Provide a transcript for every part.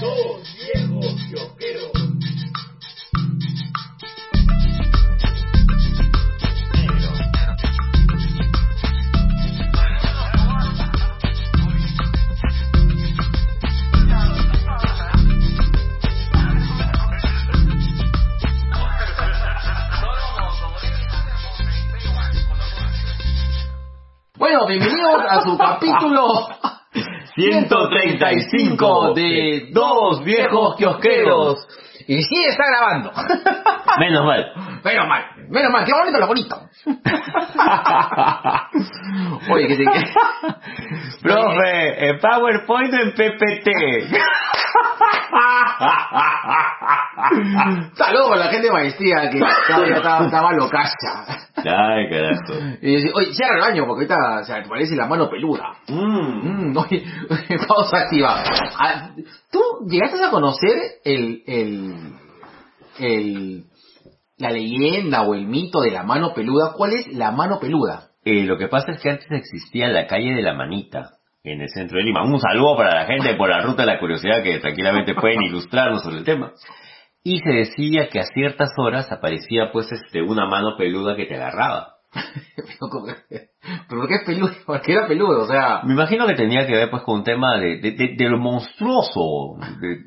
Dos viejos kiosqueros. 135 de Dos Viejos Kiosqueros. Y sí está grabando. Menos mal. Menos mal, menos mal, qué bonito lo bonito. Oye, que te... Profe, en PowerPoint o en PPT. Saludos a la gente de maestría que estaba, estaba locacha. Ay, carajo. Y decía, oye, cierra el baño porque ahorita se te parece la mano peluda. Mm. Mm, oye, pausa activa. Ah, ¿Tú llegaste a conocer el, el, el, la leyenda o el mito de la mano peluda? ¿Cuál es la mano peluda? Eh, lo que pasa es que antes existía la calle de la manita en el centro de Lima. Un saludo para la gente por la ruta de la curiosidad que tranquilamente pueden ilustrarnos sobre el tema. Y se decía que a ciertas horas aparecía pues este una mano peluda que te agarraba. Pero, ¿cómo- ¿pero ¿por qué es peludo? ¿Por qué era peludo? O sea, Me imagino que tenía que ver pues con un tema de, de, de- de lo monstruoso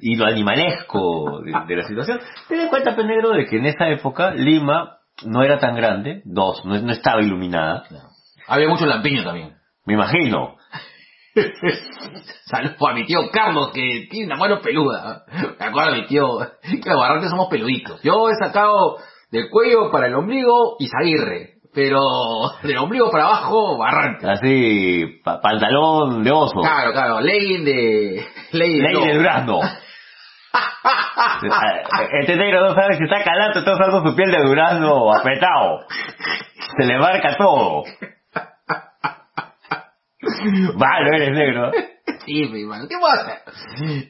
y lo animalesco de, la situación. Ten en cuenta, pues, negro, de que en esa época Lima no era tan grande, dos, no, no estaba iluminada, había mucho lampiño también. me imagino. Saludos a mi tío Carlos que tiene una mano peluda. Me acuerdo de mi tío, que los barrantes somos peluditos. Yo he sacado del cuello para el ombligo Izaguirre, pero del ombligo para abajo Barrantes. Así, pa- pantalón de oso, Claro, claro, legging de... Legging de durazno. Este negro no sabe si está calando, está usando su piel de durazno apretado. Se le marca todo. Vale, eres negro. Sí, mi hermano, ¿qué puedo hacer?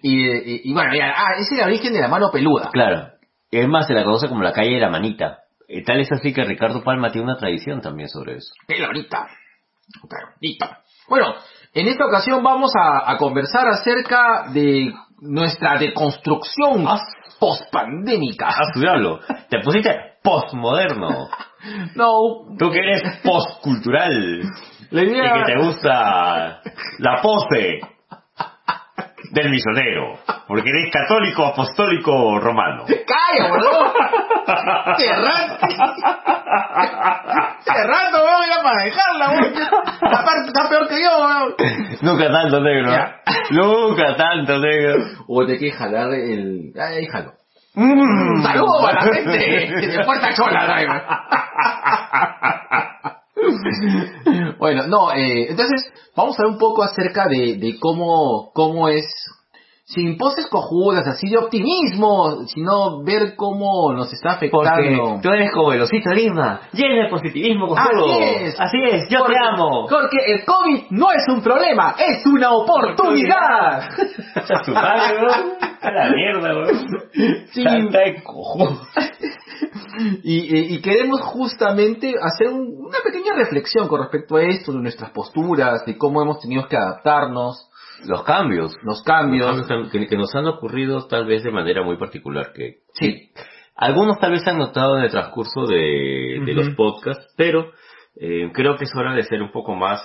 Y, y, y bueno, mira, ah, ese es el origen de la mano peluda. Claro. Es más, se la conoce como la calle de la manita. Eh, Tal es así que Ricardo Palma tiene una tradición también sobre eso. Qué bonita. Bueno, en esta ocasión vamos a, a conversar acerca de nuestra deconstrucción. Ah, su diablo. Te pusiste postmoderno. No, Tú que eres postcultural. la Y idea... que te gusta la pose del misionero. Porque eres católico apostólico romano. ¡Calla, boludo! ¡Qué rato, weón! Era para dejarla, weón. La parte está peor que yo, weón. Nunca tanto negro. ¿eh? Nunca tanto negro. O te que jalar el... Ay, jalo. Mm. ¡Saludos a la gente de Puerta Chola, driver! Bueno, no, eh, entonces vamos a ver un poco acerca de, de cómo, cómo es, sin poses cojudas, así de optimismo, sino ver cómo nos está Porque afectando. tú eres como el osito Lima, lleno de positivismo con Así es. Así es, yo porque, te amo. Porque el COVID no es un problema, es una oportunidad. A su madre. A la mierda, bro. Sí. Y, y- y queremos justamente hacer un- una pequeña reflexión con respecto a esto, de nuestras posturas, de cómo hemos tenido que adaptarnos, Los cambios. los cambios. Los cambios que, que nos han ocurrido tal vez de manera muy particular. que Sí. Algunos tal vez han notado en el transcurso de, de los podcasts, pero eh, creo que es hora de ser un poco más...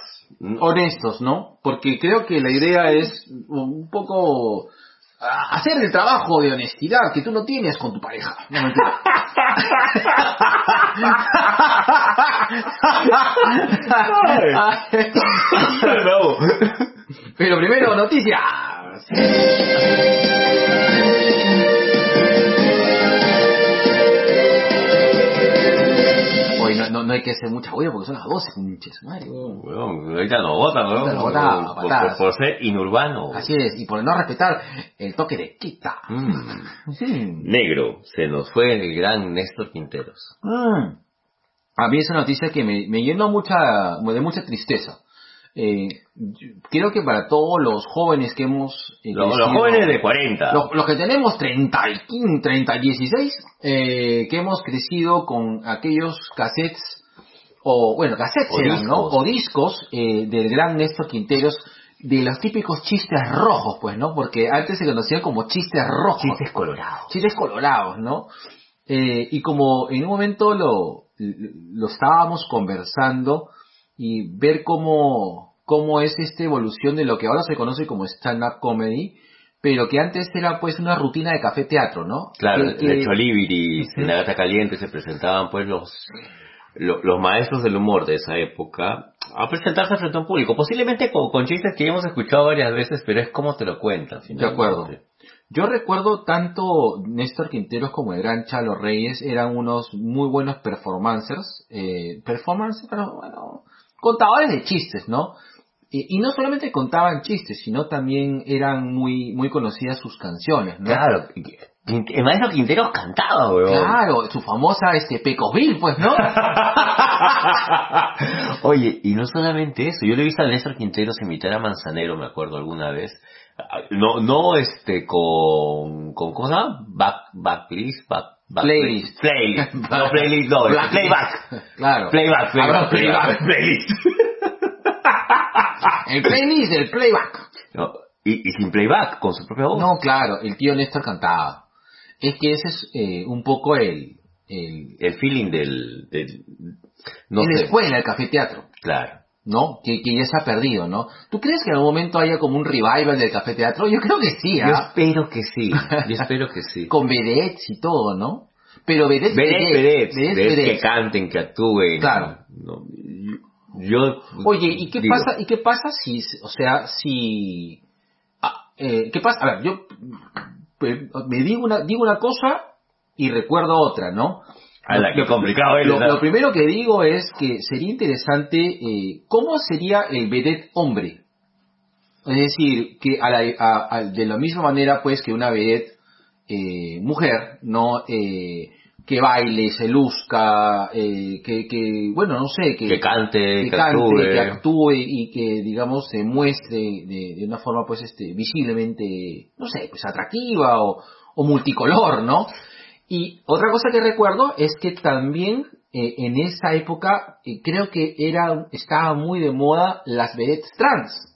honestos, ¿no? Porque creo que la idea es un poco hacer el trabajo de honestidad que tú no tienes con tu pareja. No, mentira. Pero primero, noticias. Hoy no, no, no hay que hacer mucha huella porque son las 12, pinches, madre. Weón, ahorita nos votan. Ahorita nos botan, por, patadas. por- por ser inurbano. Así es, y por no respetar el toque de quita. Mm. Mm. Negro, se nos fue el gran Néstor Quinteros. Mm. A mí es una noticia que me, me llenó mucha, de mucha tristeza. Eh, creo que para todos los jóvenes que hemos... eh, Los, jóvenes de 40. Los, los que tenemos 30, y 15, 30, 16, eh, que hemos crecido con aquellos cassettes, o bueno, cassettes O eran, ¿no? O discos eh, del gran Néstor Quinteros, de los típicos chistes rojos, pues, ¿no? Porque antes se conocían como chistes rojos. Chistes colorados. Chistes colorados, ¿no? Eh, y como en un momento lo, lo estábamos conversando y ver cómo, cómo es esta evolución de lo que ahora se conoce como stand-up comedy, pero que antes era pues una rutina de café teatro, ¿no? Claro, Que- de Cholibiris, Ujú. en la Gata Caliente se presentaban pues los, lo- los maestros del humor de esa época a presentarse frente a un público, posiblemente con, con chistes que ya hemos escuchado varias veces, pero es como te lo cuentan. De acuerdo. Yo recuerdo tanto Néstor Quinteros como el gran Chalo Reyes eran unos muy buenos performancers, eh, performancers, pero bueno, contadores de chistes, ¿no? Y, no solamente contaban chistes, sino también eran muy muy conocidas sus canciones, ¿no? Claro, el maestro Quinteros cantaba, weón. Claro, su famosa este Pecosville, pues, ¿no? Oye, y no solamente eso, yo le he visto a Néstor Quinteros imitar a Manzanero, me acuerdo alguna vez. Ah, No, no este con, con ¿cómo se llama? Back, back please, back, back Playlist. Playlist. No, playlist, no, Black- playback. Claro. Playback, playback, playback, playlist. El playlist del playback. No, y, y sin playback, con su propia voz. No, claro, el tío Néstor cantaba. Es que ese es eh, un poco el, el, El feeling del, del no en la escuela, el café teatro, claro. ¿no? Que, que ya se ha perdido, ¿no? ¿Tú crees que en algún momento haya como un revival del café teatro? Yo creo que sí, Yo ¿ah? espero que sí, yo espero que sí. Con vedettes y todo, ¿no? Pero vedettes, Vedettes, vedettes, vedettes, vedettes que canten, que actúen. Claro. No, yo, Oye, ¿y qué digo, pasa? ¿Y qué pasa si, o sea, si, ah, eh, qué pasa? A ver, yo me digo una, digo una cosa y recuerdo otra, ¿no? Ala, qué complicado es, Lo, lo primero que digo es que sería interesante eh, cómo sería el vedette hombre. Es decir, que a la- a- a- de la misma manera pues que una vedette eh, mujer, ¿no? Eh, que baile, se luzca, eh, que, que, bueno, no sé, que cante, que que, cante, actúe. que actúe y que digamos se muestre de, de una forma pues este visiblemente no sé pues atractiva o, o multicolor no y otra cosa que recuerdo es que también eh, en esa época eh, creo que era estaba muy de moda las vedettes trans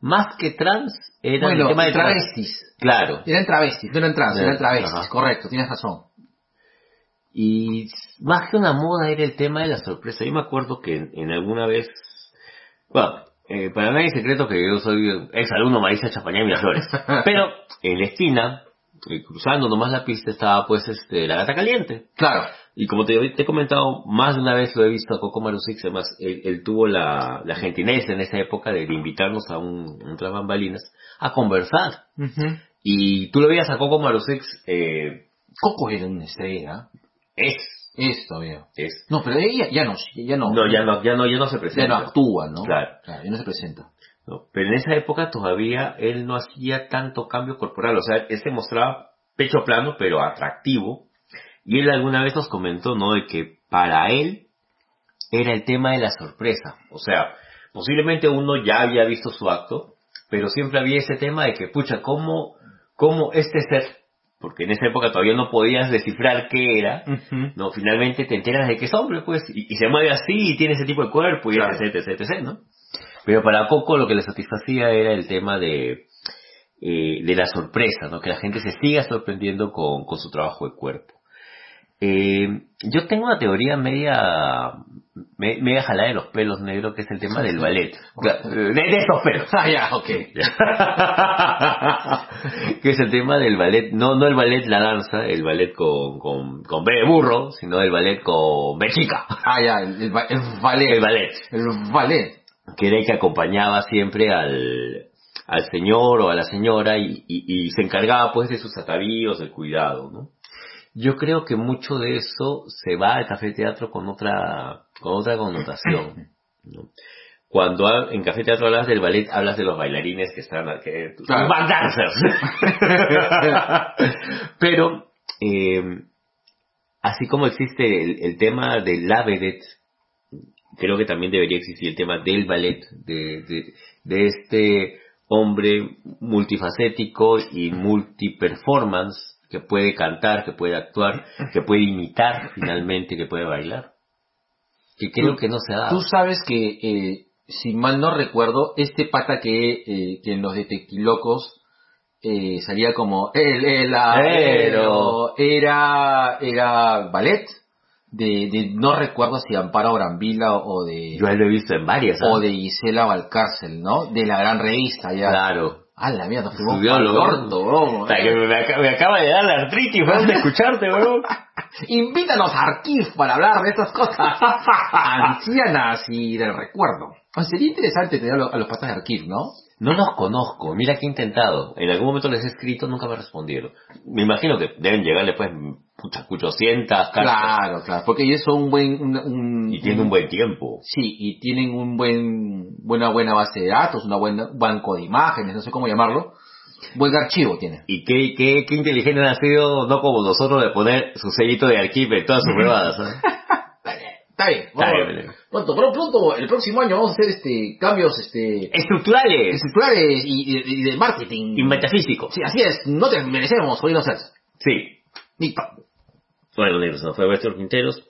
Más que trans, era bueno el tema de trans. travestis Claro. eran travestis no eran trans eran travestis ajá. correcto tienes razón Y más que una moda era el tema de la sorpresa. Yo me acuerdo que en, en alguna vez, bueno, eh, para nadie es secreto que yo soy ex alumno Marisa Chapañá y Miraflores. Pero en la esquina, eh, cruzando nomás la pista, estaba pues este la gata caliente. claro Y como te, te he comentado, más de una vez lo he visto a Coco Marusix, además él, él tuvo la, la gentileza en esa época de, invitarnos a un, un tras bambalinas a conversar. Y tú lo veías a Coco Marusix, eh, Coco era una estrella es, es todavía es. no pero ella ya no ya no No, ya no, ya no, ya no se ya presenta. no actúa no Claro. ya no se presenta ¿no? Pero en esa época todavía él no hacía tanto cambio corporal, o sea, él se mostraba pecho plano pero atractivo. Y él alguna vez nos comentó, ¿no? De que para él era el tema de la sorpresa. O sea, posiblemente uno ya había visto su acto, pero siempre había ese tema de que, pucha, ¿cómo, cómo este ser, porque en esa época todavía no podías descifrar qué era, no, finalmente te enteras de que es hombre, pues, y, y se mueve así y tiene ese tipo de cuerpo y Claro. etc, etc, etc, ¿no? Pero para Coco lo que le satisfacía era el tema de, eh, de la sorpresa, ¿no? Que la gente se siga sorprendiendo con, con su trabajo de cuerpo. Eh, yo tengo una teoría media, me- media jalada de los pelos negros, que es el tema del ballet. De, de estos pelos. ah ya ok que es el tema del ballet, no, no el ballet la danza, el ballet con, con, con B de burro, sino el ballet con B chica. Ah, ya, el, el, ba- el ballet. El ballet. El ballet. que era el que acompañaba siempre al, al señor o a la señora y, y- y se encargaba pues de sus atavíos, del cuidado, ¿no? Yo creo que mucho de eso se va al café teatro con otra, con otra connotación, ¿no? Cuando ha- en café teatro hablas del ballet, hablas de los bailarines que están, que, Claro. back dancers. Pero, eh, así como existe el, el tema de la vedette, creo que también debería existir el tema del ballet, de, de, de este hombre multifacético y multiperformance que puede cantar, que puede actuar, que puede imitar finalmente, que puede bailar. Que creo que no se da. Tú sabes que eh, si mal no recuerdo, este pata que, eh, que en los detectilocos eh, salía como el heladero, era, era ballet de, de, no recuerdo si Amparo Brambila o de, Yo lo he visto en varias. ¿ah? o de Gisela Valcárcel, ¿no? De la gran revista ya. Claro. Ah, la mierda, fuimos lo- orto, bro. O sea, que me, ac- me acaba de dar la artritis, weón, de escucharte, weón. Invítanos a Arquiv para hablar de estas cosas ancianas y del recuerdo. O sea, sería interesante tener a los, a los patas de Arquiv, ¿no? No los conozco, mira que he intentado. En algún momento les he escrito, nunca me respondieron. Me imagino que deben llegarle pues, pucha, 800 cartas. Claro, claro, porque ellos son un buen... Un, un- Y tiene un buen tiempo. Sí, y tienen un buen, buena buena base de datos, una buena banco de imágenes, no sé cómo llamarlo. Buen archivo tiene. Y qué, qué, qué inteligente han sido, no como nosotros, de poner su sellito de archivo en todas sus pruebas. Está bien, Está vamos. bien, bien. Pronto, pero pronto, el próximo año vamos a hacer este cambios este Estructurales estructurales y, y- y de marketing. y metafísicos. Sí, así es, no te merecemos oírnos eso. Sí. Ni pa- Bueno, negros, no fue Víctor Quinteros.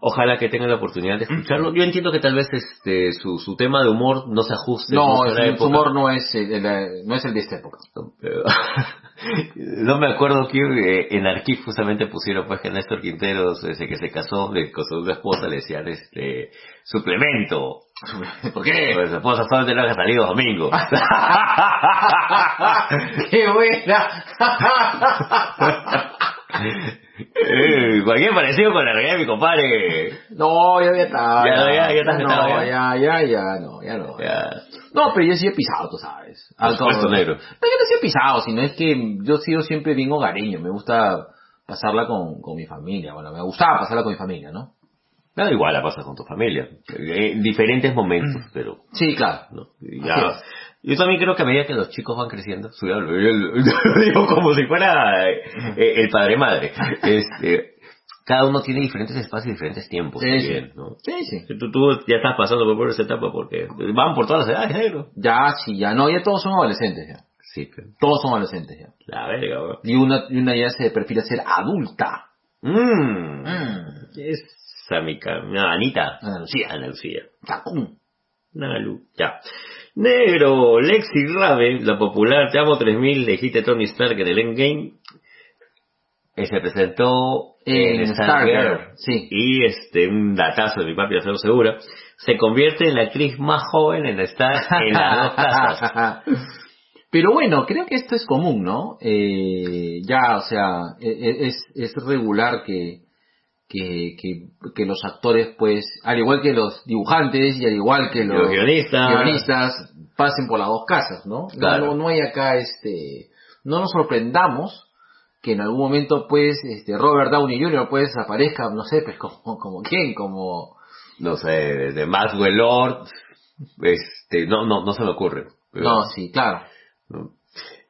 Ojalá que tengan la oportunidad de escucharlo. Yo entiendo que tal vez este su, su tema de humor no se ajuste. No, a su humor no es, el, el- no es el de esta época. Pero- no me acuerdo que eh, en Arquiv justamente pusieron pues que Néstor Quinteros, desde que se casó de- con su esposa, le decían este suplemento. ¿Por qué? Pues su esposa solamente no ha salido domingo. ¡Qué buena! Eh, cualquier parecido con la realidad de mi compadre. no, ya, ya está. Ya, ya, ya estás no, sentado, ya, ya, ya, no, ya no. Ya. No, pero yo sí he pisado, tú sabes. Por supuesto, negro. No, yo no sí he pisado, sino es que yo he sido siempre bien hogareño. Me gusta pasarla con, con mi familia. Bueno, me gustaba pasarla con mi familia, ¿no? Nada igual la pasas con tu familia. Eh, En diferentes momentos, pero Sí, claro. ¿no? Ya. Yo también creo que a medida que los chicos van creciendo, su- yo lo digo como si fuera eh, el padre madre, este, cada uno tiene diferentes espacios y diferentes tiempos Sí, también, ¿no? Sí, sí. Tú, tú ya estás pasando por esa etapa porque van por todas las edades, negro. Ya, sí, ya. No, ya todos son adolescentes, ya. Sí, pero Todos son adolescentes, ya. la verga, weón. Y una, y una ya se perfila ser adulta. Mmm. Mm. Esa mi ca- no, Anita. Ana Lucía. Ana Lucía. Tacún. Nalu. Ya. Negro, Lexi Raven, la popular Te Amo 3000, dijiste Tony Stark en el Endgame, eh, se presentó En en Stargirl, Stargirl. sí. Y este, un datazo de mi papi, hacerlo segura, se convierte en la actriz más joven en estar en las dos casas. Pero bueno, creo que esto es común, ¿no? Eh, ya, o sea, e- e- es, es regular que, que, que, que los actores, pues, al igual que los dibujantes y al igual que los, Los guionistas. guionistas, pasen por las dos casas, ¿no? Claro. No, no hay acá, este, no nos sorprendamos que en algún momento, pues, este, Robert Downey Jr., pues, aparezca, no sé, pues, como, como quién, como, No sé, de Maxwell Lord, este, no, no, no se me ocurre. Pero- no, sí, claro.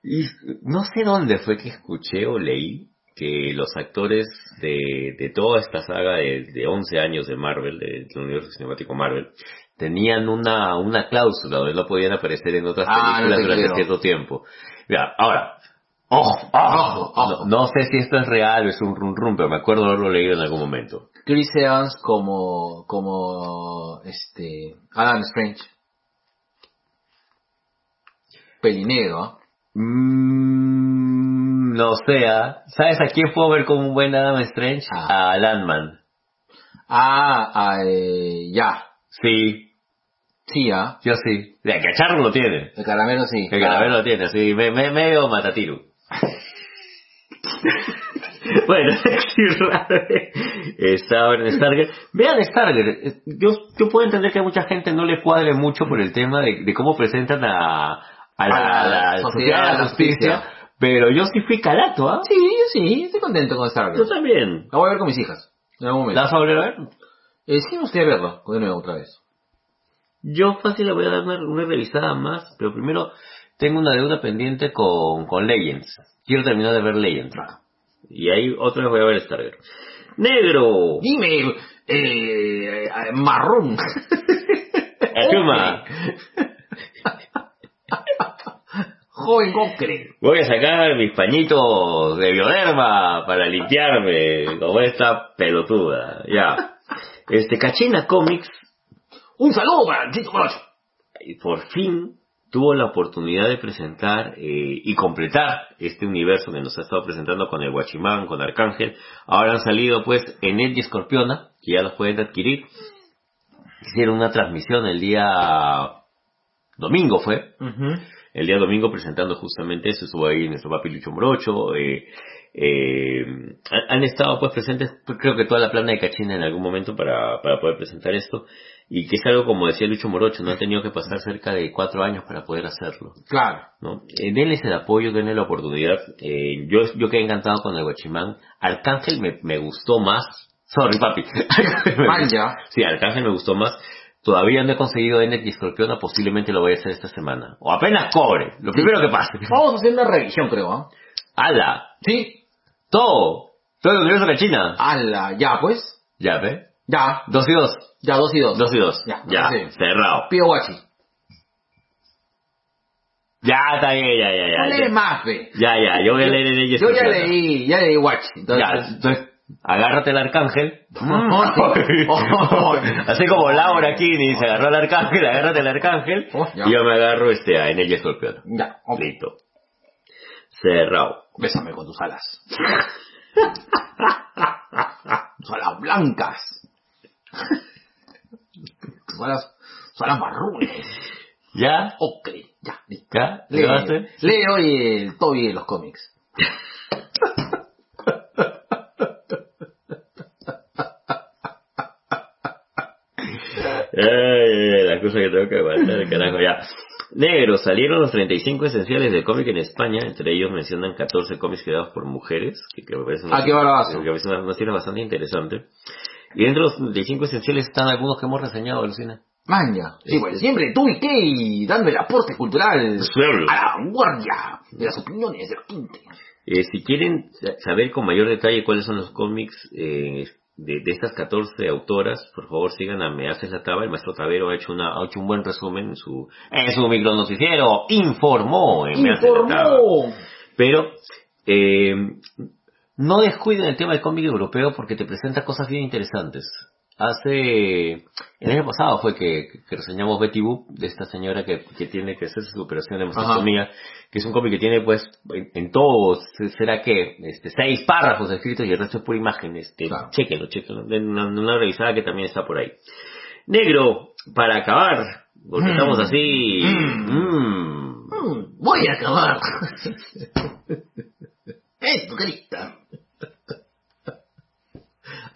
Y no sé dónde fue que escuché o leí que los actores de, de toda esta saga de, de 11 años de Marvel, de- del universo cinemático Marvel, tenían una, una cláusula donde no podían aparecer en otras Ah, películas te durante cierto tiempo. Mira, ahora, ojo, ojo, Ojo, No, no sé si esto es real o es un rum rum, pero me acuerdo haberlo leído en algún momento. Chris Evans como, como, este, Adam Strange. Pelinegro, ¿ah? Mm, no sé, ¿ah? ¿sabes a quién puedo ver como un buen Adam Strange? Ah. A Landman. Ah, ah, eh, ya. Sí, Sí, ¿ah? Yo sí. El cacharro lo tiene. El caramelo sí. El caramelo lo tiene, sí. Me, me- medio matatiru. bueno, en Stargirl. Vean Stargirl. Eh, Yo, yo puedo entender que a mucha gente no le cuadre mucho por el tema de, de cómo presentan a, a la, a la Sociedad de la Justicia. Pero yo sí fui calato, ¿ah? Sí, yo sí, estoy contento con Star Yo Wars. también. La voy a ver con mis hijas. En algún momento. ¿La vas a volver a ver? Eh, sí me gustaría verlo, de nuevo otra vez. Yo fácil le voy a dar una, una revisada más, pero primero tengo una deuda pendiente con, con Legends. Quiero terminar de ver Legends. Y ahí otra vez voy a ver Stargirl. Negro. Dime, eh, eh, marrón. Chuma. Joven. Voy a sacar mis pañitos de bioderma para limpiarme como esta pelotuda. Ya. Este, Cachina Comics. Un saludo para Tito Morocho. por fin tuvo la oportunidad de presentar eh, y completar este universo que nos ha estado presentando con el Guachimán, con Arcángel. Ahora han salido pues Enet y Escorpiona, que ya los pueden adquirir. Hicieron una transmisión el día domingo fue, el día domingo presentando justamente eso, estuvo ahí nuestro papi Lucho Morocho, eh, eh, han estado pues presentes creo que toda la plana de Cachina en algún momento para, para poder presentar esto y que es algo como decía Lucho Morocho, no han tenido que pasar cerca de cuatro años para poder hacerlo. Claro. ¿no? Eh, denles el apoyo, denle la oportunidad. Eh, yo, yo quedé encantado con el Guachimán. Arcángel me, me gustó más. Sorry, papi. Sí, Arcángel me gustó más. Todavía no he conseguido y Escorpiona, posiblemente lo voy a hacer esta semana. O apenas cobre, lo primero que pase. Vamos a hacer una revisión, creo, ¿ah? ¡Hala! Sí. Todo. Todo el universo de China. Ala, ya, pues. Ya, ¿ve? Ya. Dos y dos. Ya, dos y dos. Dos y dos. Ya, Ya, sí. cerrado. Pido guachi. Ya, está bien, ya, ya, No ya. lee Ya, más, ve. ya, ya, yo voy a leer y Yo ya leí, ya leí guachi. Ya, Entonces, entonces, agárrate el arcángel. Así como Laura Kini se agarró al arcángel, agárrate al arcángel. Oh, y yo me agarro este a Enel y Escorpión. ya, ok. Listo. Cerrado. Bésame con tus alas. tus alas blancas. tus alas, tus alas marrones. ¿Ya? Ok, ya, listo. ¿Llevaste? lee hoy el Toby de los cómics. Ay, la cosa que tengo que aguantar, carajo, ya. Negro, salieron los 35 esenciales de cómic en España, entre ellos mencionan 14 cómics creados por mujeres, que, que me parece una, Ah, qué que me una, una bastante interesante. Y dentro de los 35 esenciales están algunos que hemos reseñado, Lucina. Maña. Sí, pues siempre tú y Kay dando el aporte cultural Suelo. a la vanguardia de las opiniones de la gente. Eh, si quieren sa- saber con mayor detalle cuáles son los cómics eh, de, de estas 14 autoras, por favor sigan a Me Haces la Taba. El maestro Tavero ha hecho, una, ha hecho un buen resumen en su, en su micronoticiero. Informó en Me Haces la Taba. Pero eh, no descuiden el tema del cómic europeo porque te presenta cosas bien interesantes. Hace, el año pasado fue que, que reseñamos Betty Boop, de esta señora que, que tiene que hacerse su operación de mastectomía, que es un cómic que tiene pues, en, en todo, se- será que, este, seis párrafos escritos y el resto es pura imagen, este, Claro. chequenlo, chequenlo, den una, una revisada que también está por ahí. Negro, para acabar, porque Mm. estamos así, Mm. mm, Mm, voy a acabar. es tu carita.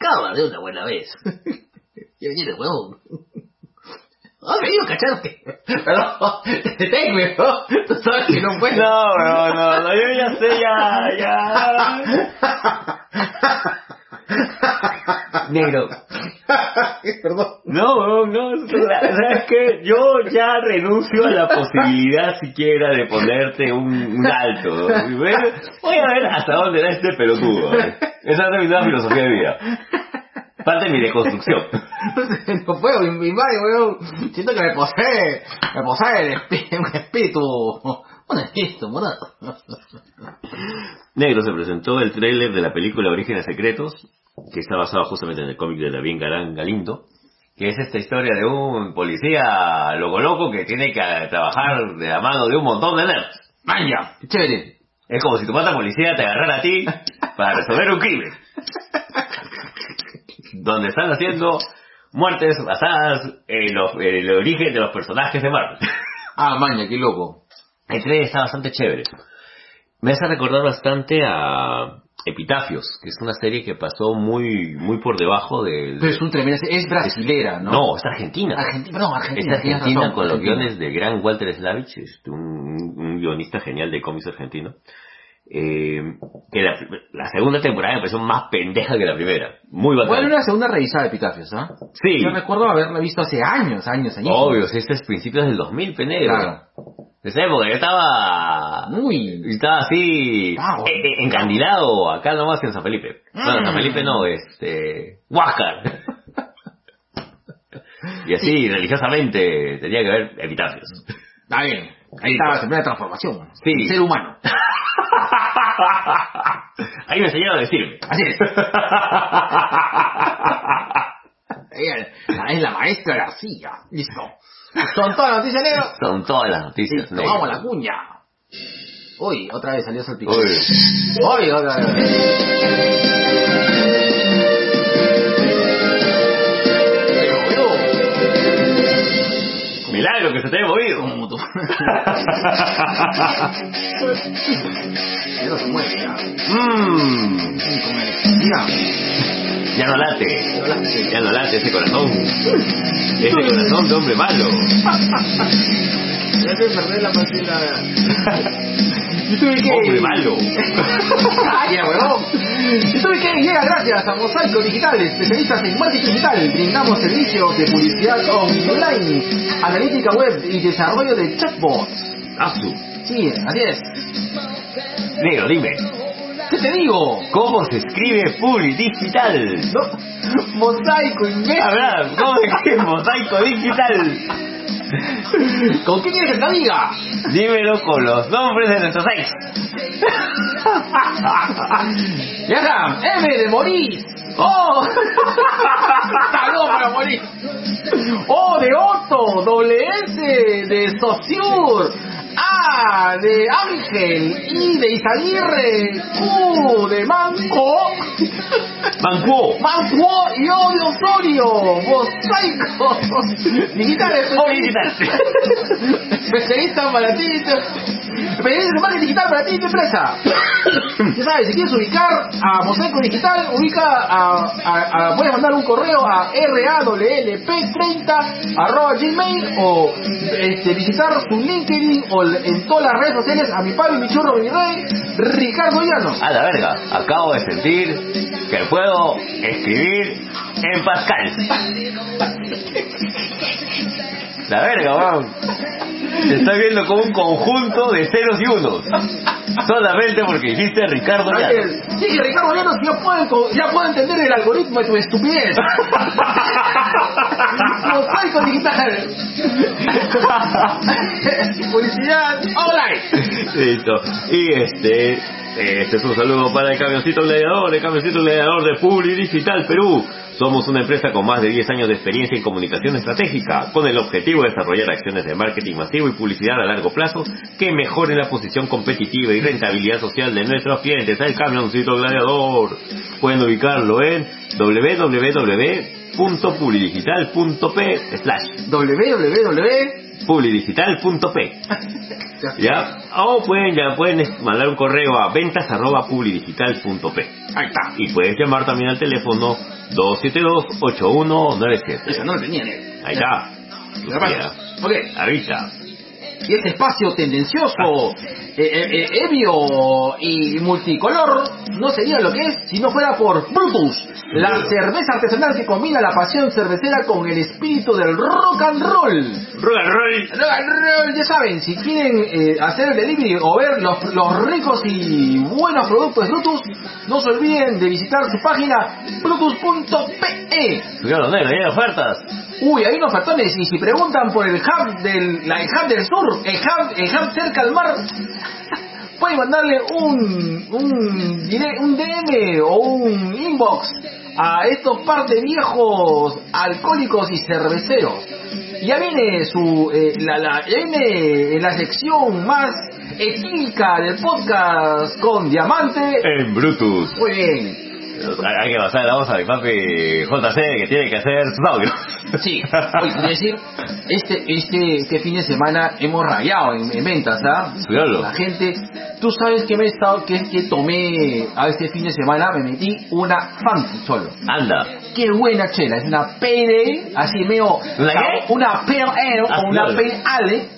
Acaba de una buena vez. Ya viene, huevón. Ah, me iba a cachar que... Pero, deténme, ¿no? Tú sabes que no puedo. No, no, no, no, yo ya sé, ya, ya. Negro. Perdón. No, no, no, sabes que yo ya renuncio a la posibilidad siquiera de ponerte un, un alto. Voy a ver hasta dónde da este pelotudo. ¿eh? Esa es mi nueva filosofía de vida. Parte de mi deconstrucción. no puedo, mi, madre, weón. Siento que me posee, me posee el un espíritu, un espíritu morado. Negro se presentó el tráiler de la película Orígenes Secretos, que está basado justamente en el cómic de David Galán Galindo, que es esta historia de un policía loco loco que tiene que trabajar de la mano de un montón de nerds. Vaya, qué chévere. Es como si tu pata policía te agarrara a ti para resolver un crimen. Donde están haciendo muertes basadas en, los- en el origen de los personajes de Marvel. Ah, maña, qué loco. El trailer está bastante chévere. Me hace recordar bastante a Epitafios, que es una serie que pasó muy muy por debajo del... Pero es un tremendo, es brasilera, ¿no? No, es argentina. Argentina, perdón, Argentina. Es argentina razón, con los Argentina. guiones del gran Walter Slavich, este, un, un guionista genial de cómics argentino. Eh, que la, la segunda temporada me pareció más pendeja que la primera. Muy bacana. Bueno, una segunda revisada de Epitafios, ¿ah? sí, Yo recuerdo haberla visto hace años, años, años. obvio, si este es principios del 2000, penegro. Claro. De esa época yo estaba... Muy. Estaba así, Ah, bueno. eh, eh, encandilado acá nomás en San Felipe. No, en San Mm. Felipe no, este, Huáscar. y así, religiosamente, tenía que ver epitafios. Está bien. Ahí estaba la primera transformación. Sí. El ser humano. Ahí me enseñaron a decirme. Así es. Ella es la maestra García. Listo. Son todas las noticias negras. Son todas las noticias tomamos la negras. cuña. Uy, otra vez salió salpicón. Uy. Uy, otra vez. Milagro que se te haya movido. Como tú. Ya no se mueve ya. Mmm, electricidad. ya no late. No late. Ya no late ese corazón. Ese corazón de hombre malo. Ya te perdí la máquina. Yo tuve que... Hombre malo. ¡Ay, huevón! Yo tuve que llega gracias a Mosaico Digital, especialistas en marketing digital. Brindamos servicios de publicidad online, analítica web y desarrollo de chatbots. Asu. Sí, así es. Negro, dime. ¿Qué te digo? ¿Cómo se escribe Publi Digital? ¿No? Mosaico, imbécil. Habrá, ¿cómo se escribe Mosaico Digital? ¿Con qué quieres que te diga? Dímelo con los nombres de nuestros ex. Ya está, M de Morís. ¡Oh! ¡Salud para morir! ¡Oh, de Otto! ¡Doble S de Sociur! A de Ángel, I de Isaguirre, Q de Manco, Mancuo. Manco y O de Osorio, Mosaico, Digital especialista para ti, especialista en marketing digital para ti y tu empresa. Ya sabes, si quieres ubicar a Mosaico Digital, ubica a, a- a- puedes mandar un correo a ralp30 arroba gmail o este, visitar su LinkedIn o en todas las redes sociales a mi padre, mi churro, mi rey, Ricardo Llano. A la verga, acabo de sentir que puedo escribir en Pascal. La verga, weón. Te estoy viendo como un conjunto de ceros y unos. Solamente porque dijiste Ricardo Oye, Llano. Sí, que Ricardo Llanos ya puede, co- ya puede entender el algoritmo de tu estupidez. Mosaico digital. Publicidad online. Listo. Y este, este es un saludo para el camioncito gladiador, el camioncito gladiador de Publi Digital Perú. Somos una empresa con más de 10 años de experiencia en comunicación estratégica, con el objetivo de desarrollar acciones de marketing masivo y publicidad a largo plazo que mejoren la posición competitiva y rentabilidad social de nuestros clientes. El camioncito gladiador. Pueden ubicarlo en www.publidigital.p slash www. publidigital.p ¿Ya? O pueden, ya pueden mandar un correo a ventas arroba publidigital.p. Ahí está. Y puedes llamar también al teléfono 272-8197. Eso no lo tenía, negro. Ahí está. Ok. Ahorita. Y este espacio tendencioso, eh, eh, eh, ebrio y multicolor no sería lo que es si no fuera por Brutus, la cerveza artesanal que combina la pasión cervecera con el espíritu del rock and roll. Rock and roll. Rock and roll, Ya saben, si quieren eh, hacer el delivery o ver los, los ricos y buenos productos de Brutus, no se olviden de visitar su página brutus.pe. Cuidado, negro, hay ofertas. Uy, hay unos cartones y si preguntan por el hub del, la, el hub del sur, el hub, el hub cerca al mar, pueden mandarle un, un, un DM o un inbox a estos par de viejos alcohólicos y cerveceros. Ya viene su, eh, la, la, ya viene la sección más etílica del podcast con Diamante. En Brutus. Muy bien. Hay que pasar la voz a mi papi JC que tiene que hacer sus audios. Sí, oye, quería decir, este, este, este fin de semana hemos rayado en, en ventas, ¿ah? La gente, tú sabes que me he estado, que, que tomé a este fin de semana, me metí una Fanta solo. Anda. Qué buena chela, es una ale, así medio, ¿Una qué? una pale ale Ah, o una pale ale,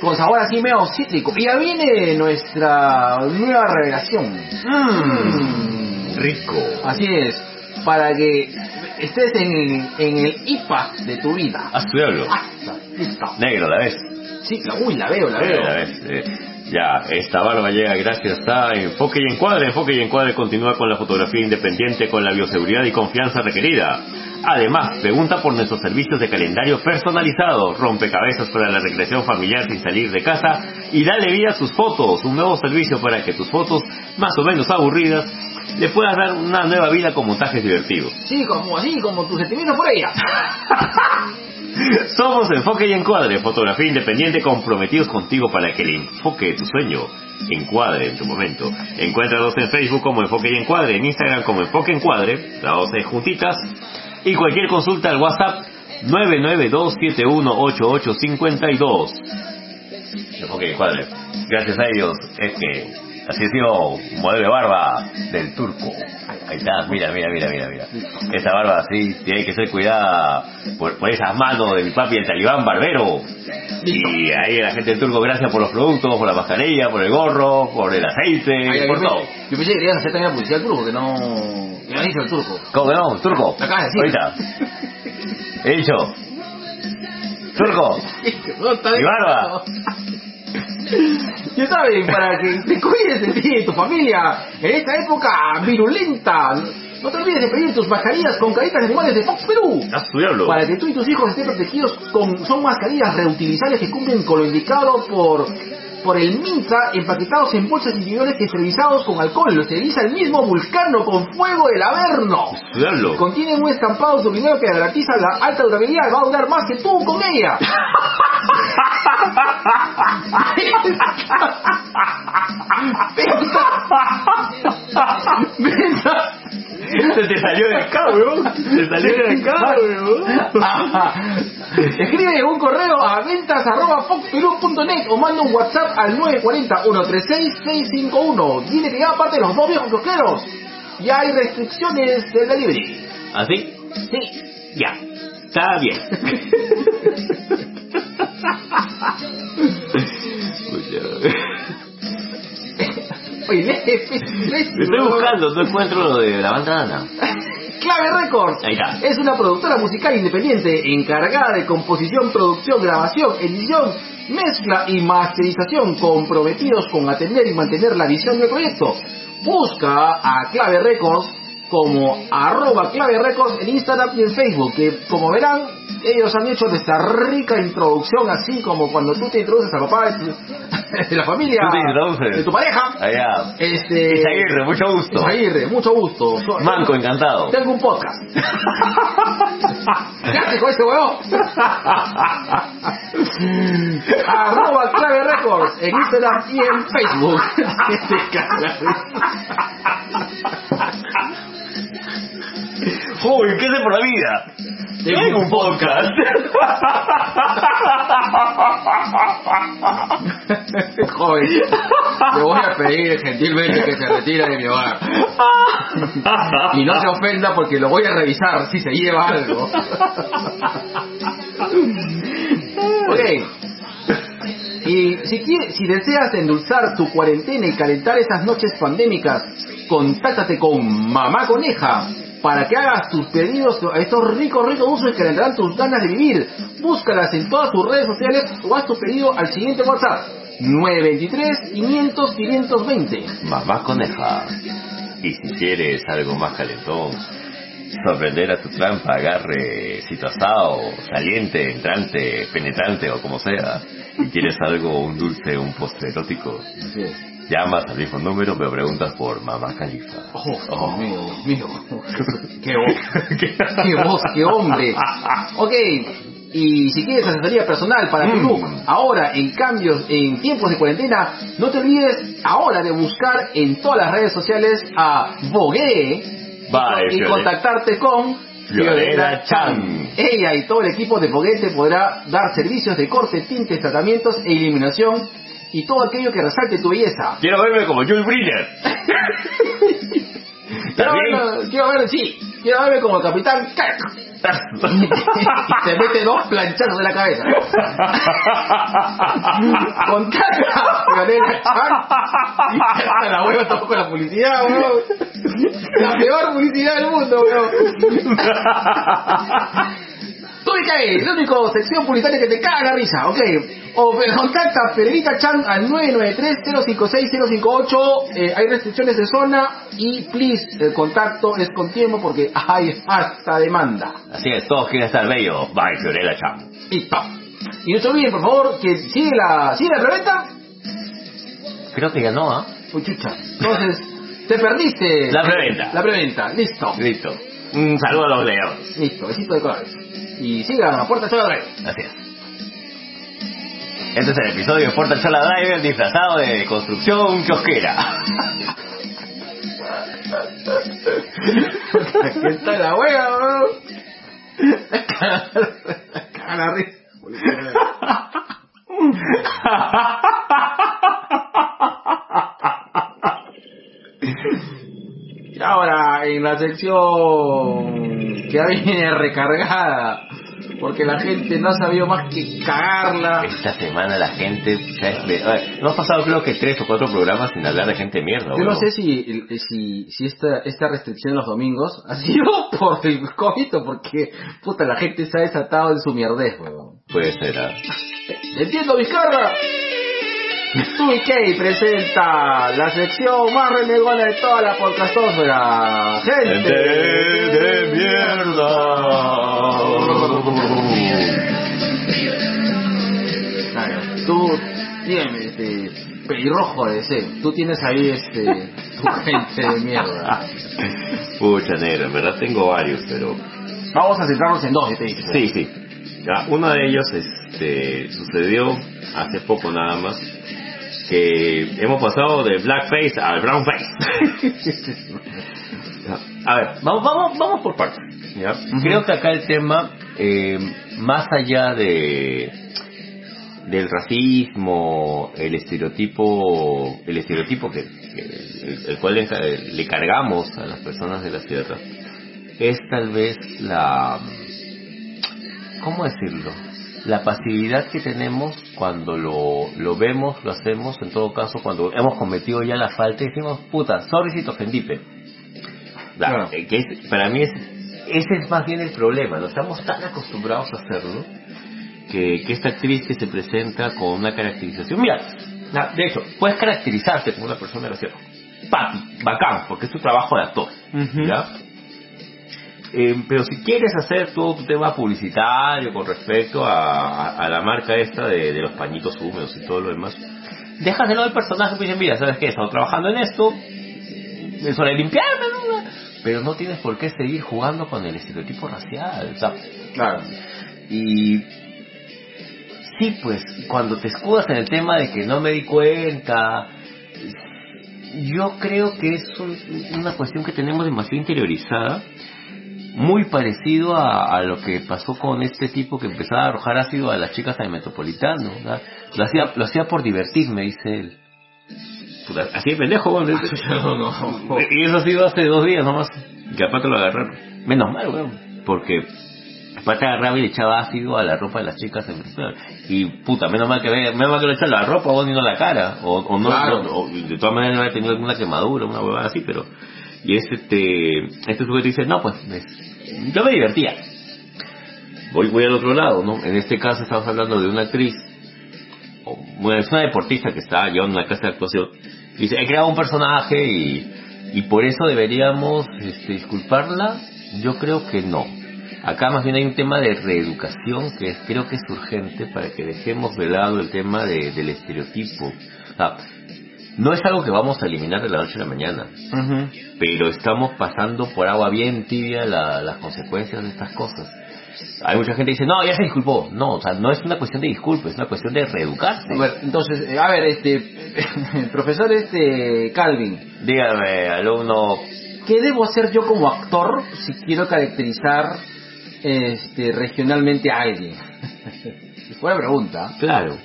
con sabor así medio cítrico. Y ya viene nuestra nueva revelación. Mmm. Rico. Así es, para que estés en el, en el IPA de tu vida. Haz tu diablo. Negro, ¿la ves? Sí, la, uy, la veo, la veo. la ves, eh. Ya, esta barba llega gracias a Enfoque y Encuadre. Enfoque y Encuadre continúa con la fotografía independiente con la bioseguridad y confianza requerida. Además, pregunta por nuestros servicios de calendario personalizado, rompecabezas para la recreación familiar sin salir de casa y dale vida a tus fotos, un nuevo servicio para que tus fotos, más o menos aburridas, le puedas dar una nueva vida con montajes divertidos. Sí, como así, como tus sentimientos por ella. Somos Enfoque y Encuadre, fotografía independiente comprometidos contigo para que el enfoque de tu sueño encuadre en tu momento. Encuéntranos en Facebook como Enfoque y Encuadre, en Instagram como Enfoque Encuadre, las dos juntitas, y cualquier consulta al WhatsApp 992-718852. Enfoque y Encuadre. Gracias a ellos es que así ha sido modelo de barba del turco. Ahí está, mira, mira, mira, mira, mira. Esa barba así tiene que ser cuidada por, por esas manos de mi papi el talibán barbero. Y ahí la gente del turco, gracias por los productos, por la mascarilla, por el gorro, por el aceite, Ay, por yo, todo. pensé, yo pensé que querías hacer también la publicidad al turco, que no... Que no dice el turco. ¿Cómo que no? Turco. Acabas de decir. Ahorita. He dicho. Turco. Mi barba. Ya saben, para que te cuides de ti y de tu familia en esta época virulenta. No te olvides de pedir tus mascarillas con caritas de animales de Fox Perú. Para que tú y tus hijos estén protegidos con, son mascarillas reutilizables que cumplen con lo indicado por, por el MINSA, empaquetados en bolsas individuales esterilizados con alcohol. Lo esteriliza el mismo vulcano con fuego del Averno. ¡A su diablo! Contienen un estampado subliminal que garantiza la alta durabilidad. Va a durar más que tú con ella. Piensa- Se te salió de acá, weón. Se salió de acá, weón. Escribe un correo a ventas arroba o manda un WhatsApp al 940-136-651. Dile que ya parte de los dos viejos coqueros. Ya hay restricciones del delivery. ¿Así? Sí. Ya. Está bien. Estoy buscando, no encuentro lo de la banda Ana. Clave Records Ahí está. es una productora musical independiente encargada de composición, producción, grabación, edición, mezcla y masterización comprometidos con atender y mantener la visión del proyecto. Busca a Clave Records como arroba Clave Records en Instagram y en Facebook, que como verán, ellos han hecho de esta rica introducción, así como cuando tú te introduces al papá de, tu- de la familia, de tu pareja. Allá. Este, Isaguirre, mucho gusto. Isaguirre, mucho gusto. Manco, encantado. tengo un podcast. ¿Qué con ese huevón? Arroba clave records en Instagram y en Facebook. Joven, ¿qué hace por la vida? Tengo un podcast. Joven, le voy a pedir gentilmente que se retire de mi hogar. Y no se ofenda porque lo voy a revisar si se lleva algo. Ok. Y si, quieres, si deseas endulzar tu cuarentena y calentar esas noches pandémicas, contáctate con Mamá Coneja para que hagas tus pedidos a estos ricos, ricos dulces que calentarán tus ganas de vivir. Búscalas en todas tus redes sociales o haz tu pedido al siguiente WhatsApp 923 500 520. Mamá coneja. Y si quieres algo más calentón, sorprender a tu trampa, agarre, sitio asado, saliente, entrante, penetrante o como sea, y quieres algo, un dulce, un postre erótico, Así es. Llamas al mismo número, me preguntas por Mamá Califa. Oh, Dios mío, mío. Qué voz, qué voz, qué hombre. Ok, y si quieres asesoría personal para tu Mm. look, ahora en cambios, en tiempos de cuarentena, no te olvides ahora de buscar en todas las redes sociales a Vogue Vale, y contactarte con Fiorella Chan. Ella y todo el equipo de Vogue te podrá dar servicios de corte, tintes, tratamientos e iluminación y todo aquello que resalte tu belleza. Quiero verme como Jules Briner. Quiero verlo, quiero verlo, sí, quiero verme como el capitán Kirk. y te mete dos planchazos en la cabeza. Contacta a Fiorella Chan. Hasta la hueva tampoco la publicidad, weón. La peor publicidad del mundo, weón. Tú y qué, la única sección publicitaria que te caga la risa, ok. O eh, contacta a Federica Chan al 993-056-058. Eh, hay restricciones de zona y please, el contacto es con tiempo porque hay hasta demanda. Así es, todos quieren estar bellos. Bye, Fiorella Chan. Listo. Y no se olviden, por favor, que sigue la, sigue la preventa. Creo que ya no, ¿ah? Uy, chucha. Entonces, te perdiste. La preventa. La preventa, listo. Listo. Un saludo a los leones. Listo, besito de colores. Y sigan a la puerta Chola Drive. Así es. Este es el episodio de Porta Chola Driver disfrazado de construcción kiosquera. Aquí está la hueva, bro. Caga la risa. Ahora, en la sección que viene recargada, porque la gente no ha sabido más que cagarla. Esta semana la gente... ya es de- a ver, No ha pasado creo que tres o cuatro programas sin hablar de gente mierda. Yo no sé si, si, si esta, esta restricción los domingos ha sido por el COVID o porque, puta, la gente se ha desatado en su mierdez, weón. Puede ser, ¿ah? ¡Entiendo, Vizcarra! Tuikey presenta la sección más renegona de toda la podcastosfera. ¡Gente! Gente de mierda. Claro, tú, dígame, este, pelirrojo de ser, tú tienes ahí, este, tu gente de mierda. Pucha negro, en verdad tengo varios, pero... Vamos a centrarnos en dos, yo te dije. Sí, sí. Ya, uno de ellos este, sucedió hace poco nada más, que hemos pasado de blackface al brownface. A ver, vamos, vamos, vamos por partes. ¿ya? Creo que acá el tema, eh, más allá de del racismo, el estereotipo, el estereotipo que, el, el cual le, le cargamos a las personas de la tierra, es tal vez la, ¿cómo decirlo? La pasividad que tenemos cuando lo, lo vemos, lo hacemos, en todo caso, cuando hemos cometido ya la falta y decimos, puta, sorry si te ofendí, pe". La- Claro. eh, que es- para mí es, ese es más bien el problema, no estamos tan acostumbrados a hacerlo que, que esta actriz que se presenta con una caracterización, mira, na- de hecho, puedes caracterizarte como una persona graciosa, papi, bacán, porque es tu trabajo de actor. ¿ya? Eh, pero si quieres hacer todo tu tema publicitario con respecto a, a- a la marca esta de, de los pañitos húmedos y todo lo demás, déjaselo al personaje y dices, mira, ¿sabes qué? He estado trabajando en esto, es hora de limpiarme, ¿no? Pero no tienes por qué seguir jugando con el estereotipo racial, sea, Claro. y sí, pues, cuando te escudas en el tema de que no me di cuenta, yo creo que es un- una cuestión que tenemos demasiado interiorizada, muy parecido a, a lo que pasó con este tipo que empezaba a arrojar ácido a las chicas del metropolitano. ¿verdad? Lo hacía, lo hacía por divertirme, dice él. Puta, Así de pendejo. No, no. Y eso ha sido hace dos días nomás. Que a Pato lo agarraron. Menos mal, weón. Porque Pato agarraba y le echaba ácido a la ropa de las chicas en Venezuela. Y puta, menos mal que menos mal que le echaba la ropa weón, y no la cara. O, o no, Claro. no- o de todas maneras no había tenido alguna quemadura, una huevada así, pero. Y este, este, este sujeto dice, no, pues, me- yo me divertía. Voy, voy al otro lado, ¿no? En este caso estamos hablando de una actriz o, bueno, es una deportista que está llevando una clase de actuación. Dice, he creado un personaje y, y por eso deberíamos este, disculparla. Yo creo que no. Acá más bien hay un tema de reeducación que creo que es urgente para que dejemos de lado el tema de- del estereotipo. O sea, no es algo que vamos a eliminar de la noche a la mañana, pero estamos pasando por agua bien tibia la- las consecuencias de estas cosas. Hay mucha gente que dice, no, ya se disculpó. No, o sea, no es una cuestión de disculpa, es una cuestión de reeducarse. A ver, entonces, eh, a ver, este, profesor este Calvin, Dígame, alumno, ¿qué debo hacer yo como actor si quiero caracterizar este, regionalmente a alguien? Buena pregunta. claro.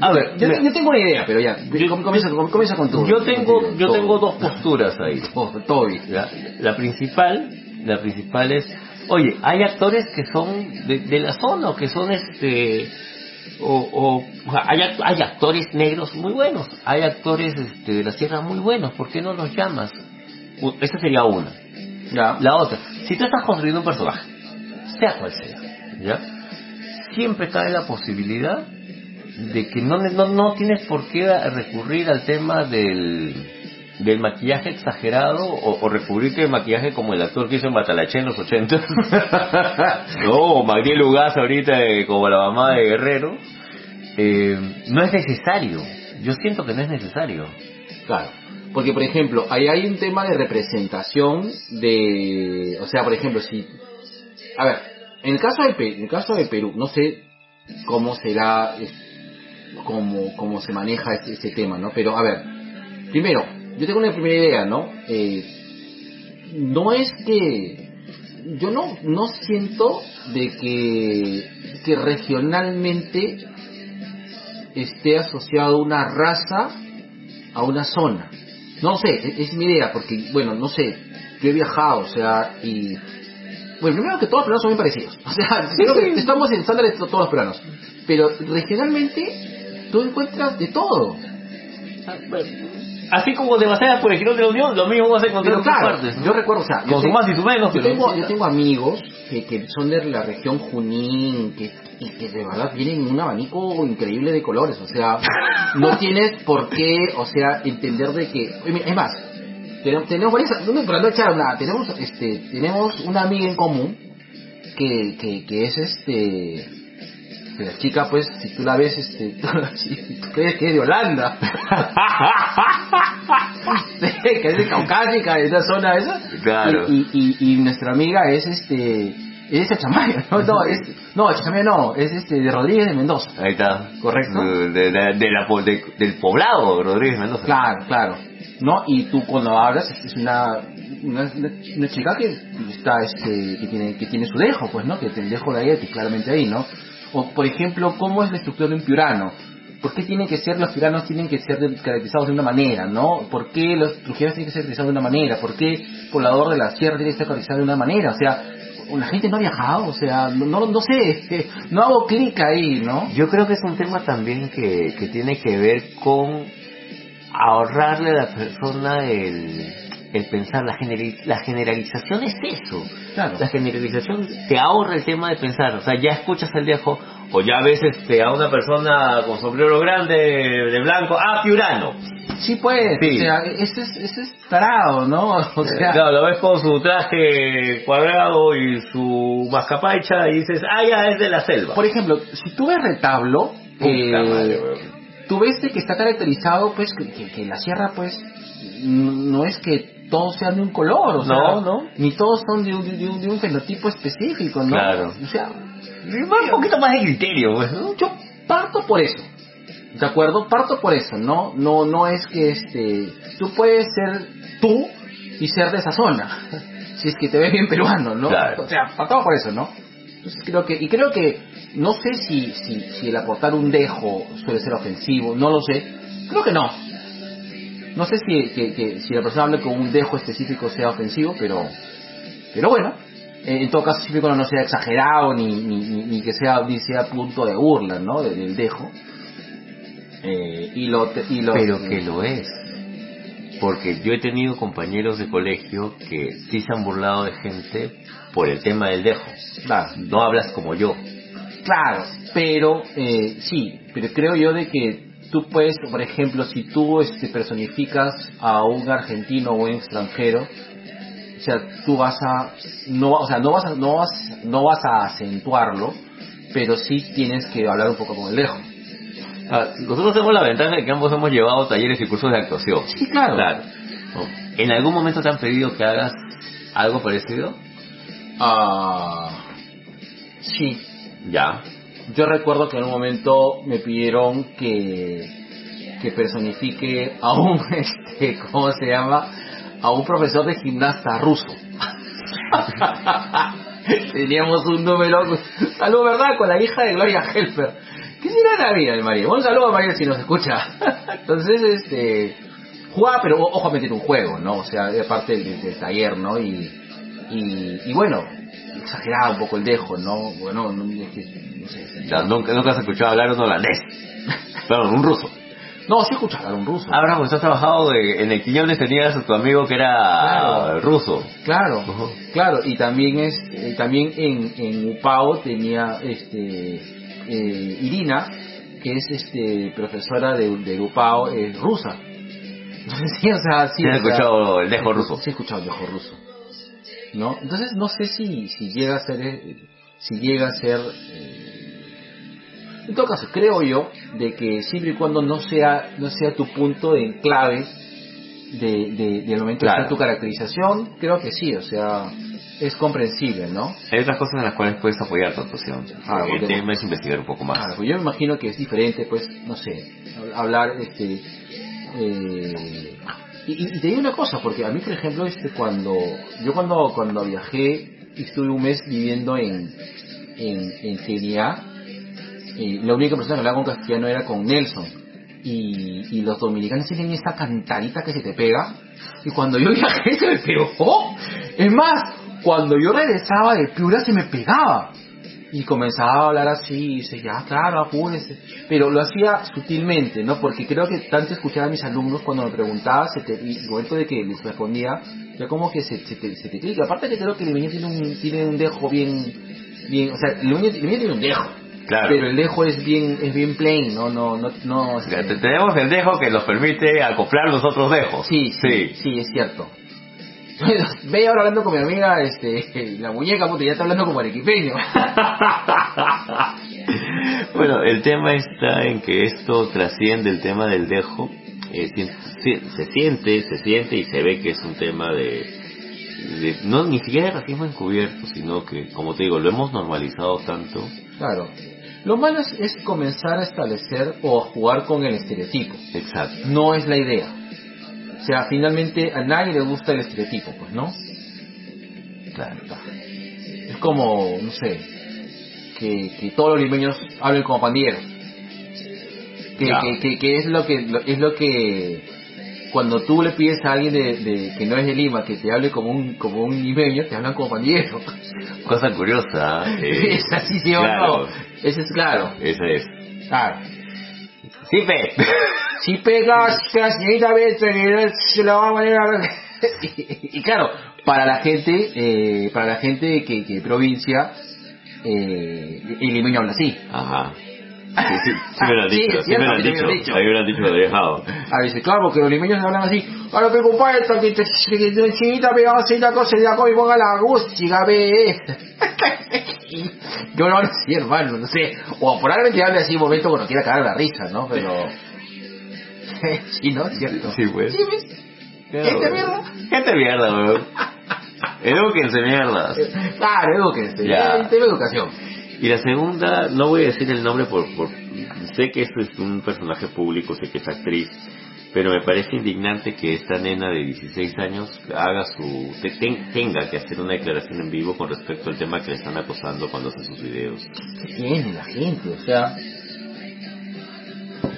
A ver, Yo, yo tengo una idea, pero ya, Yo- com- comienza, com- comienza con tu. yo tengo, yo tengo dos posturas ahí. Oh, Toby. La, la principal, la principal es, oye, hay actores que son de, de la zona o que son este, o, o, hay, hay actores negros muy buenos, hay actores este, de la sierra muy buenos, ¿por qué no los llamas? Esa sería una. Ya. La otra, si tú estás construyendo un personaje, sea cual sea, ¿ya? Siempre cabe la posibilidad de que no, no, no tienes por qué recurrir al tema del, del maquillaje exagerado o, o recurrirte al maquillaje como el actor que hizo en Batalaché en los 80. no, o Magdiel Ugaz ahorita eh, como la mamá de Guerrero. Eh, no es necesario. Yo siento que no es necesario. Claro. Porque, por ejemplo, ahí hay un tema de representación de... O sea, por ejemplo, si... A ver, en el caso de, en el caso de Perú, no sé cómo será, cómo, cómo se maneja este, este tema, ¿no? Pero, a ver, primero, yo tengo una primera idea, ¿no? Eh, no es que... Yo no, no siento de que, que regionalmente esté asociado una raza a una zona. No sé, es, es mi idea, porque, bueno, no sé, yo he viajado, o sea, y... Bueno, primero que todos los peruanos son muy parecidos. O sea, creo que estamos en estándares todos los peruanos. Pero regionalmente, tú encuentras de todo. Así como de batallas por el Girón de la Unión, lo mismo vas a encontrar Pero claro, partes. ¿no? yo recuerdo, o sea, Con su más y su menos, yo pero tengo, yo tengo amigos que, que son de la región Junín, que, y que de verdad tienen un abanico increíble de colores, o sea, no tienes por qué, o sea, entender de que, es más, tenemos, tenemos varias, no, para no echar nada, tenemos, este, tenemos una amiga en común que, que, que es este, que la chica pues, si tú la ves, este, si tú crees que es de Holanda, Sí, que es de Caucásica, de esa zona esa. Claro. Y, y, y, y nuestra amiga es este, es Chachamaya, no, no, es, no, Chachamaya no, es este, de Rodríguez de Mendoza. Ahí está. Correcto. De, de- de- la del poblado, Rodríguez Mendoza. Claro, claro. ¿No? Y tú cuando hablas es una, una, una- chica que está, este, que tiene, que tiene su dejo, pues, ¿no? Que el dejo de ahí, que claramente ahí, ¿no? O, por ejemplo, ¿cómo es la estructura de un piurano? ¿Por qué tienen que ser, los piuranos tienen que ser caracterizados de una manera, ¿no? ¿Por qué los trujeros tienen que ser caracterizados de una manera? ¿Por qué poblador de la sierra tiene que ser caracterizado de una manera? O sea, la gente no ha viajado, o sea, no, no, no sé, no hago clic ahí, ¿no? Yo creo que es un tema también que, que tiene que ver con ahorrarle a la persona el, el pensar. La, generi- la generalización es eso. Claro. La generalización te ahorra el tema de pensar. O sea, ya escuchas al viejo o ya ves este, a una persona con sombrero grande de blanco, ah, piurano. Sí, pues, Sí. o sea, ese es, ese es tarado, ¿no? O sea, Claro, lo ves con su traje cuadrado y su mascapaicha y dices, ah, ya es de la selva. por ejemplo, si tú ves retablo, eh, madre, tú ves de que está caracterizado, pues, que, que- que la sierra, pues, no es que todos sean de un color, o sea, No, no. ni todos son de un, de un, de un fenotipo específico, ¿no? Claro. O sea, un poquito más de criterio, pues, ¿no? yo parto por eso. ¿De acuerdo? Parto por eso, ¿no? No, no es que este, tú puedes ser tú y ser de esa zona. Si es que te ves bien peruano, ¿no? Claro. O sea, partamos por eso, ¿no? Entonces creo que, y creo que, no sé si, si, si el aportar un dejo suele ser ofensivo, no lo sé. Creo que no. No sé si, que, que- si la persona habla con un dejo específico sea ofensivo, pero, pero bueno. En todo caso, siempre cuando no sea exagerado ni, ni, ni, ni que sea, ni sea punto de burla, ¿no? Del, dejo. Eh, y lo, y lo, Pero que lo es. Porque yo he tenido compañeros de colegio que sí se han burlado de gente por el tema del dejo. Claro, No hablas como yo. claro, pero eh, sí, pero creo yo de que tú puedes, por ejemplo, si tú este, personificas a un argentino o un extranjero, o sea, tú vas a, no, o sea, no vas a, no vas, no vas a acentuarlo, pero sí tienes que hablar un poco con el dejo. Ah, nosotros tenemos la ventaja de que ambos hemos llevado talleres y cursos de actuación. Sí, claro. ¿En algún momento te han pedido que hagas algo parecido? Ah, sí, Ya. Yo recuerdo que en un momento me pidieron que, que personifique a un, este, ¿cómo se llama? A un profesor de gimnasta ruso. Teníamos un número, salud, ¿verdad? Con la hija de Gloria Helfer. ¿Qué será la vida de María? Un saludo a María si nos escucha. Entonces, este, jugaba, pero ojo a meter un juego, ¿no? O sea, de parte del, del taller, ¿no? Y, y, y bueno, exageraba un poco el dejo, ¿no? Bueno, no, es que, no sé. Nunca, nunca has escuchado hablar un holandés. Perdón, un ruso. No, sí escuchaba un ruso. Ahora, pues has trabajado de- en el Quiñones, tenías a tu amigo que era Claro. ruso. Claro, claro, y también es, eh, también en, en Upao tenía este eh, Irina, que es este profesora de, de Upao, es rusa. sí, o sea, sí. Sí, has o sea, escuchado el dejo ruso. Sí, he escuchado el dejo ruso. ¿No? Entonces no sé si, si llega a ser, eh, si llega a ser, eh, en todo caso, creo yo, de que siempre y cuando no sea, no sea tu punto de enclave, de, de- del momento Claro. de hacer tu caracterización, creo que sí, o sea, es comprensible, ¿no? Hay otras cosas en las cuales puedes apoyar tu actuación. Ah, el tema es investigar un poco más. Claro, pues yo me imagino que es diferente, pues, no sé, hab- hablar, este, eh, y, y- te digo una cosa, porque a mí, por ejemplo, este, cuando, yo cuando, cuando viajé y estuve un mes viviendo en, en, en Kenia, eh, la única persona que hablaba con castellano era con Nelson, y, y los dominicanos tienen esta cantarita que se te pega, y cuando yo viajé se me pegó, es más, cuando yo regresaba de Piura se me pegaba, y comenzaba a hablar así, y dice, ya, claro, apúrese. Pero lo hacía sutilmente, ¿no? Porque creo que tanto escuchar a mis alumnos cuando me preguntaba, se te, y el momento de que les respondía, ya como que se, se te, se te clica. Aparte que creo que el limeño tiene un, tiene un dejo bien, bien, o sea, el limeño tiene un dejo. Claro. Pero el dejo es bien, es bien plain, ¿no? No, no, no. O sea, este, te- tenemos el dejo que nos permite acoplar los otros dejos. Sí, sí, sí, es cierto. Ve ahora hablando con mi amiga, este, la muñeca, puta, ya está hablando como arequipeño. bueno, el tema está en que esto trasciende el tema del dejo. Eh, si- se siente, se siente y se ve que es un tema de, de- no ni siquiera de racismo encubierto, sino que, como te digo, lo hemos normalizado tanto. Claro. Lo malo es, es comenzar a establecer o a jugar con el estereotipo. Exacto. No es la idea. O sea, finalmente a nadie le gusta el estereotipo, pues, ¿no? Claro. Es como, no sé, que, que todos los limeños hablen como pandilleros. Que, Ya. que, que, que es lo que lo- es lo que cuando tú le pides a alguien de, de- que no es de Lima que te hable como un como un limeño, te hablan como pandillero. Cosa curiosa. eh, es así, sí o claro. no. Ese es claro. Esa es. Claro. Sí. Si pegas, la señorita se la va a poner a... y, y claro, para la gente, eh, para la gente que, que provincia, eh, el limeño habla así. Ajá. Sí, sí, sí me lo han Sí, dicho, sí me lo han cierto, sí me lo han dicho. dicho. A mí me lo han dicho, lo he dejado. A veces, claro, porque los limeños hablan así. Ahora, pero compadre, que te que te chinita así la cosa y la cosa y ponga la música, ve. Yo no hablo así, hermano, no sé. O probablemente hable así un momento cuando quiera cagar la risa, ¿no? Pero... sí, ¿no? ¿Cierto? Sí, pues. Sí, ¿ves? ¿Gente mierda? Gente mierda, weón. Edúquense mierdas. Claro, edúquense. Ya. Tema educación. Y la segunda, no voy a decir el nombre por, por sé que esto es un personaje público, sé que es actriz, pero me parece indignante que esta nena de 16 años haga su, te- ten- tenga que hacer una declaración en vivo con respecto al tema que le están acosando cuando hace sus videos. ¿Qué tiene la gente? O sea...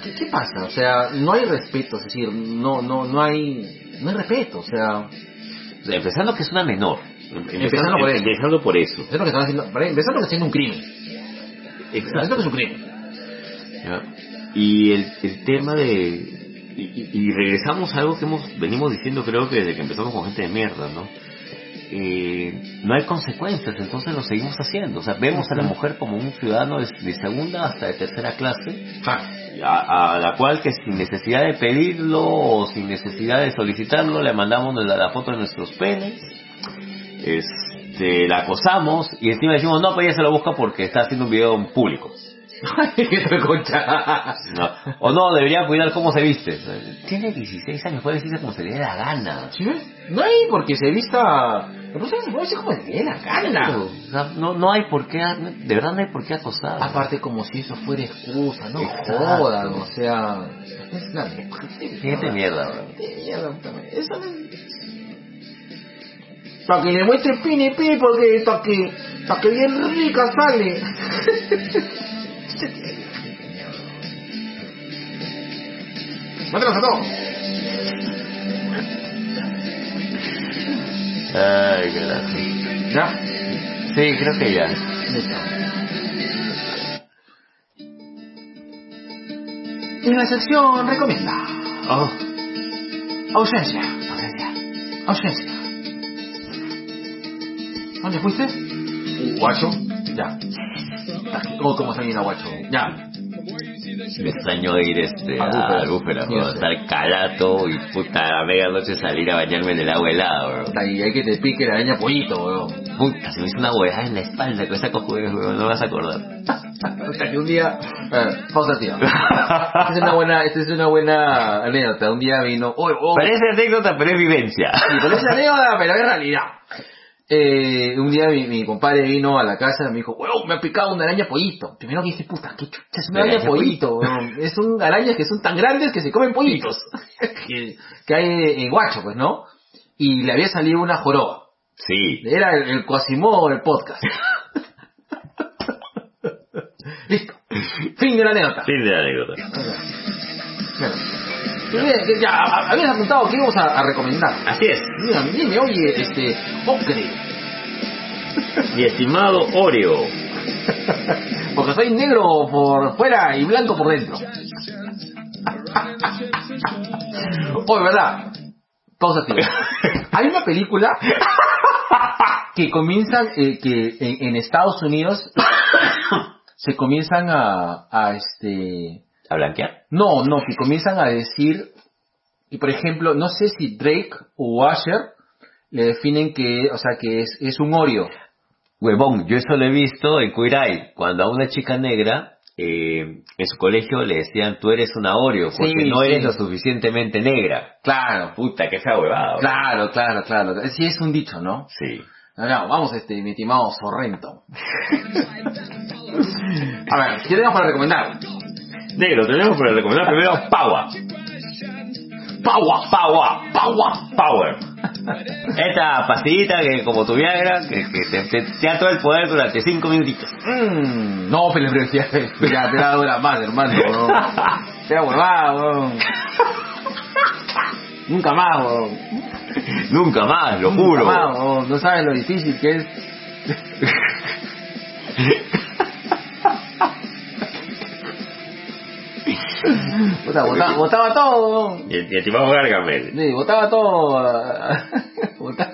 ¿Qué, qué pasa? O sea, no hay respeto, es decir, no, no, no hay... No hay respeto, o sea... Empezando que es una menor. Em- Empezando por eso. Empezando por eso. Es lo que están haciendo, que haciendo un crimen. Empezando que es un crimen. ¿ya? Y el, el tema de... Y, regresamos a algo que hemos venimos diciendo creo que desde que empezamos con gente de mierda, ¿no? Eh, no hay consecuencias, entonces lo seguimos haciendo. O sea, vemos a la mujer como un ciudadano de, de segunda hasta de tercera clase, a, a la cual que sin necesidad de pedirlo o sin necesidad de solicitarlo, le mandamos la, foto de nuestros penes, este, la acosamos y encima decimos, no, pues ella se lo busca porque está haciendo un video en público. No. O no, debería cuidar cómo se viste. Tiene 16 años, puede vestirse como se le dé la gana. ¿Sí? No hay porque se vista... La persona se puede vestir como le dé la gana. No, no hay por qué, de verdad no hay por qué acosar. Aparte como si eso fuera excusa, no Exacto. jodan, o sea... Es una Gente mierda, bro. Mierda. Eso es... Para que le muestre pini pini porque para que, para que bien rica sale. Mátalos a todos. Ay, carajo. Ya. Sí, creo que ya. En la sección recomienda. Oh, Ausencia. Ausencia. Ausencia. ¿Dónde fuiste? Guacho. Ya. Cómo está bien a Guacho. Ya. me extraño ir este, A bro, sí. estar calato y puta a medianoche salir a bañarme en el agua helada, bro. Y hay que te pique la araña pollito, weón. Puta, se me hizo una hueá en la espalda con esa cojudez, bro, no vas a acordar. Sea, que un día, eh, pausa tío. Esta es una buena, esta es una buena anécdota. Un día vino, oh, oh, Parece anécdota, pero es vivencia. Sí, parece anécdota, pero es realidad. Eh, un día mi, mi compadre vino a la casa y me dijo, weón, me ha picado una araña pollito. Primero dije, puta, qué chucha, es una Araña araña pollito. weón. Es un arañas que son tan grandes que se comen pollitos. que, que hay en Guacho, pues, ¿no? Y le había salido una joroba. Sí. Era el, el Quasimodo del podcast. Listo. Fin de la anécdota. Fin de la anécdota. Claro. Ya, habías apuntado que íbamos a, a recomendar. Así es. Mira, dime, oye, este, Ocre. Mi estimado Oreo. Porque soy negro por fuera y blanco por dentro. Oye, ¿verdad? Pausa tío. Hay una película que comienzan, eh, que en, en Estados Unidos se comienzan a, a este, ¿A blanquear? no, no, que comienzan a decir, y por ejemplo, no sé si Drake o Asher le definen que, o sea, que es, es un Oreo. Huevón, yo eso lo he visto en Queer Eye, cuando a una chica negra eh, en su colegio le decían tú eres una Oreo porque Sí, no eres sí. lo suficientemente negra. Claro, Puta, qué fea huevada. claro, claro, claro. Sí es un dicho, ¿no? Sí. No, no, vamos, este, mi estimado Sorrento. A ver, ¿qué tenemos para recomendar? Negro, tenemos para recomendar primero Power. Power, Power. power. Power. Esta pastillita que como tu Viagra, que, que te, te- te da todo el poder durante 5 minutitos. Mm, no, pero ya, ya te da dura más, hermano. No. Te huevada, weón. Nunca más, weón. Nunca más, lo Nunca juro. más. No sabes lo difícil que es. Puta, botaba, botaba todo. Y, y estimado Gargamel. Sí, botaba todo. ah, botaba-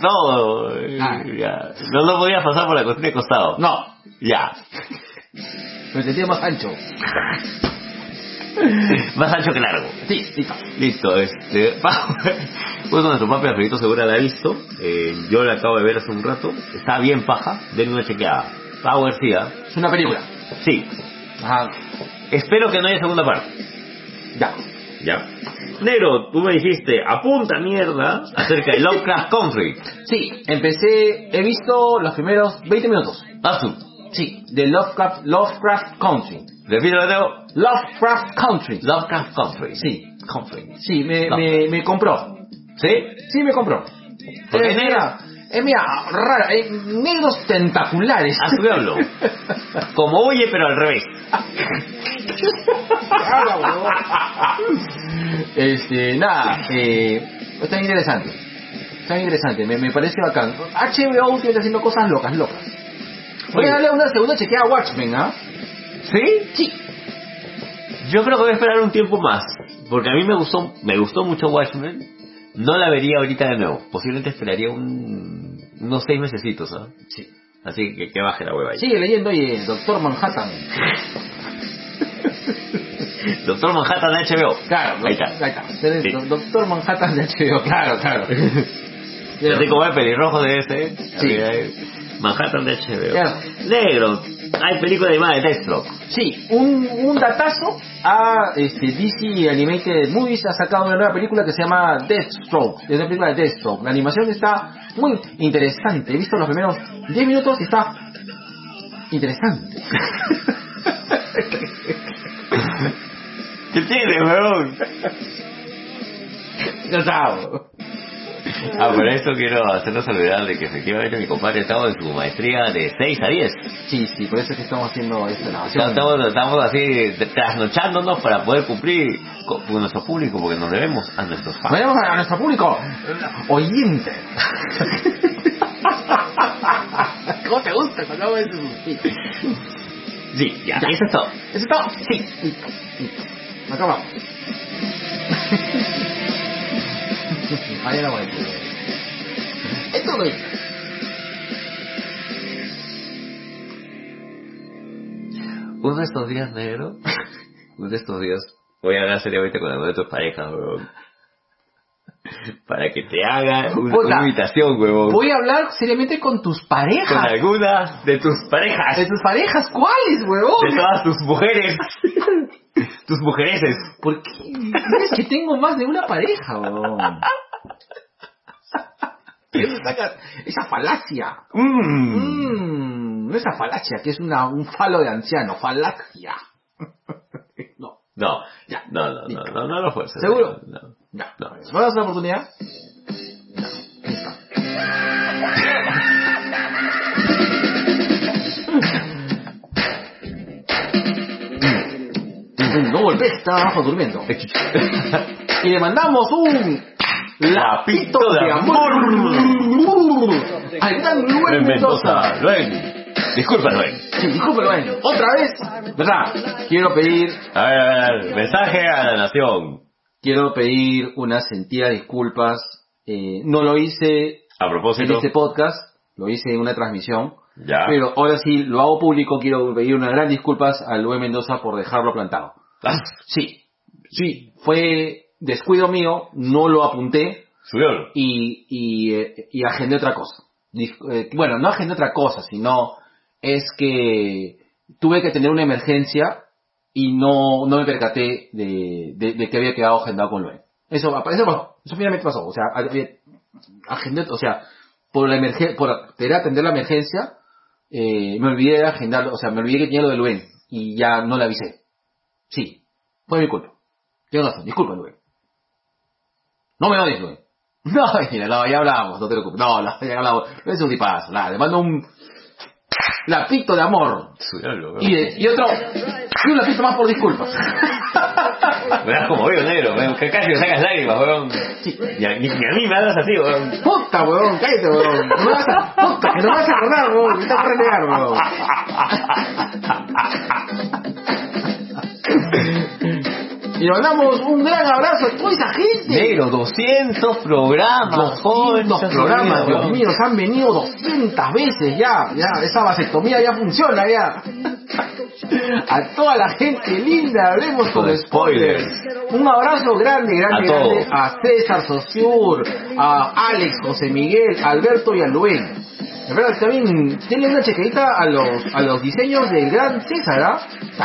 todo. Ah. ya. No lo podías pasar por la cocina de costado. No, Ya. me sentía más ancho. Más ancho que largo. Sí, listo. Listo, este. Pues nuestro papi Alfredito seguro la ha visto. Eh, yo la acabo de ver hace un rato. Está bien paja. Denle una chequeada. Power sí, ¿ah? Es una película. Sí. Ajá, Espero que no haya segunda parte. ya. ¿Ya? Negro, tú me dijiste, apunta mierda acerca de Lovecraft Country. Sí, empecé, he visto los primeros 20 minutos. Haz tú. Sí, de Lovecraft, Lovecraft Country. Repítelo, Leo. Lovecraft Country. Lovecraft Country. Sí, Country. sí, me, me, me compró. ¿Sí? Sí, me compró. Es es mira, es mira, rara, eh, negros tentaculares. A su diablo. Como oye, pero al revés. este, nada, eh, está interesante. Está interesante, me, me parece bacán. HBO últimamente está haciendo cosas locas, locas. Voy a darle una segunda chequeada a Watchmen, ¿ah? ¿Sí? Sí. Yo creo que voy a esperar un tiempo más. Porque a mí me gustó, me gustó mucho Watchmen. No la vería ahorita de nuevo. Posiblemente esperaría un, unos seis mesecitos, ¿ah? Sí. Así que que baje la hueva ahí. Sigue leyendo, oye, Doctor Manhattan. Doctor Manhattan de HBO. Claro, Ahí está. Ahí está. Sí. Doctor Manhattan de HBO, claro, claro. Así como el pelirrojo de. Sí. eh, Manhattan de HBO. Claro. Negro. Hay película animada de Deathstroke. Sí, un, un datazo a este, DC Animated Movies ha sacado una nueva película que se llama Deathstroke. Es una película de Deathstroke. La animación está muy interesante. He visto los primeros 10 minutos y está interesante. ¿Qué tiene, weón? Sabes. Ah, por eso quiero hacernos olvidar de que efectivamente mi compadre estaba en su maestría de 6 a 10. Sí, sí, por eso es que estamos haciendo esta grabación. Estamos, estamos así trasnochándonos para poder cumplir con, con nuestro público porque nos debemos a nuestros fans. Vayamos a nuestro público oyente. ¿Cómo te gusta cuando hago eso? Sí. Ya, Ya. eso es todo. ¿Eso es todo? Sí. Listo, listo. Acá vamos. Ahí la voy. Esto lo hice. Uno de estos días, negro, uno de estos días, voy a hablar seriamente con alguna de tus parejas, weón. para que te haga una, invitación, huevón. Voy a hablar seriamente con tus Con parejas. alguna de tus parejas. ¿De tus parejas? ¿Cuáles, De huevón? todas tus mujeres. tus mujereses. ¿Por qué? Es que tengo más de una pareja, huevón. ¿Qué me sacas? Esa falacia. Mm. Mm, no esa falacia, que es una, un falo de anciano. Falacia. no, No, Ya. no, no, no, no, no lo fuerces. ¿Seguro? No. ya. No. ¿Me das una oportunidad? Ya. Ahí No golpees, está abajo durmiendo. Y le mandamos un lapito de amor al gran Luen Mendoza. Luen. Disculpa, Luen. Sí, disculpe, Luen. Otra vez, ¿verdad? Quiero pedir, A ver, a ver, mensaje a la nación. quiero pedir unas sentidas disculpas. Eh, no lo hice A en propósito. este podcast, lo hice en una transmisión. Ya. Pero ahora sí, lo hago público, quiero pedir unas gran disculpas a Luen Mendoza por dejarlo plantado. Ah, Sí, sí, fue descuido mío, no lo apunté Subió. y, y, eh, y agendé otra cosa. Eh, bueno, no agendé otra cosa, sino es que tuve que tener una emergencia y no, no me percaté de, de, de que había quedado agendado con Luen. Eso, eso pasó, eso finalmente pasó. O sea, había- agendé, o sea, por la emergencia, por querer atender la emergencia, eh, me olvidé de agendar, o sea, me olvidé que tenía lo de Luen y ya no le avisé. Sí, fue mi culpa. Tienes razón, disculpa, Luen. No me odies, Luen. No, mira, no, ya hablamos, no te preocupes. No, no, ya hablamos. No es un tipazo, nada, le mando un lapito de amor. Y, de- y otro, y un lapito más por disculpas. Das como hoyo negro, weón, que casi me sacas lágrimas, weón. Sí. Ni a, a mí me hablas así, weón. Puta, weón, cállate, weón. No vas a, puta, que no me vas a acordar, weón. Me estás renegar, weón. Mm-hmm. Y le mandamos un gran abrazo a toda esa gente. Negro, 200 programas, 200 programas, Dios mío, nos han venido 200 veces ya, ya, esa vasectomía ya funciona ya. A toda la gente linda, hablemos con Con spoilers. spoilers. Un abrazo grande, grande, A todos. grande a César Sociur, a Alex, José Miguel, Alberto y a Luen. De verdad, también tienen una chequerita a los, a los diseños del gran César, ¿ah?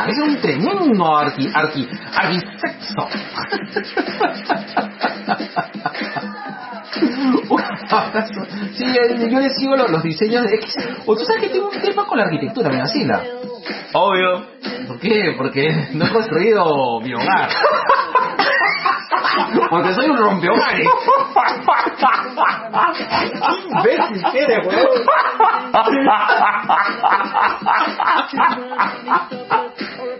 Es un tremendo arqui, arqui, arquitecto. Abrazo. Sí, eh, yo le sigo los, los diseños de X. O tú sabes que tengo un tema con la arquitectura, me vacila. Obvio. ¿Por qué? Porque no he construido mi hogar. Porque soy un rompehogares. ¿Qué imbécil que eres, weón?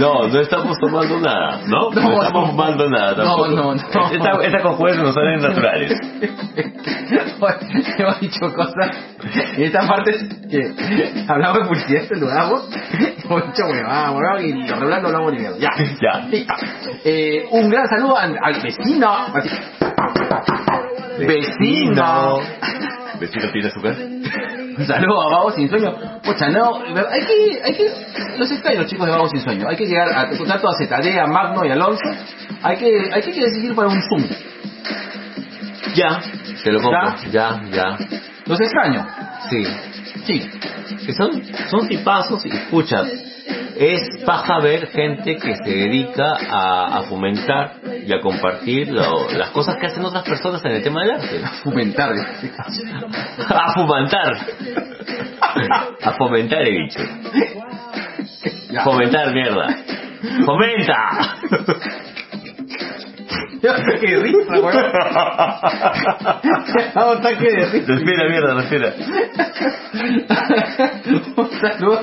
No, no estamos tomando nada, ¿no? No, No, estamos fumando nada tampoco. No, no, no. Esta, esta conjugación no salen naturales. Hemos dicho cosas en esta parte que hablamos de publicidad, te dudamos. Hemos dicho huevada, huevada, y lo regular no hablamos ni mierda. Ya. Ya. Listo. Eh, un gran saludo al, al vecino. Vecino. ¿Vecino tiene azúcar? Un saludo a Vago Sin Sueño. Pucha, no, hay que, hay que, los extraños chicos de Vago Sin Sueño. Hay que llegar a tanto a ZD, a Magno y Alonso. Hay que, hay que decidir para un Zoom. Ya. Te lo compro. Ya, ya. Los extraño. Sí. Sí. Que son, son tipazos y escucha, es paja ver gente que se dedica a, a fomentar y a compartir lo- las cosas que hacen otras personas en el tema del arte. Fomentar. este caso. A fomentar. A fomentar he dicho. Fomentar mierda. ¡Fomenta! Qué risa, weón. Un ataque de risa. Respira mierda, respira. un saludo,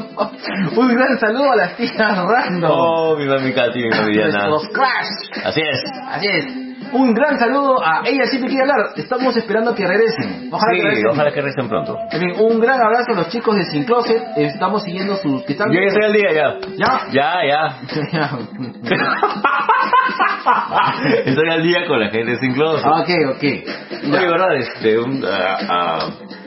un gran saludo a las tías random. Oh, mi mami Katy, mi Diana. Crash. Así es. Así es. Un gran saludo a ella siempre quiere hablar. Estamos esperando que regresen. Ojalá que Sí, regresen. ojalá que recen pronto. Un gran abrazo a los chicos de Sin Closet. Estamos siguiendo sus... que están- Yo ya estoy al día, ya. ¿Ya? Ya, ya. Estoy al día con la gente sin closet. Ah, ok, ok. Oye, ¿verdad? Este, un, ah,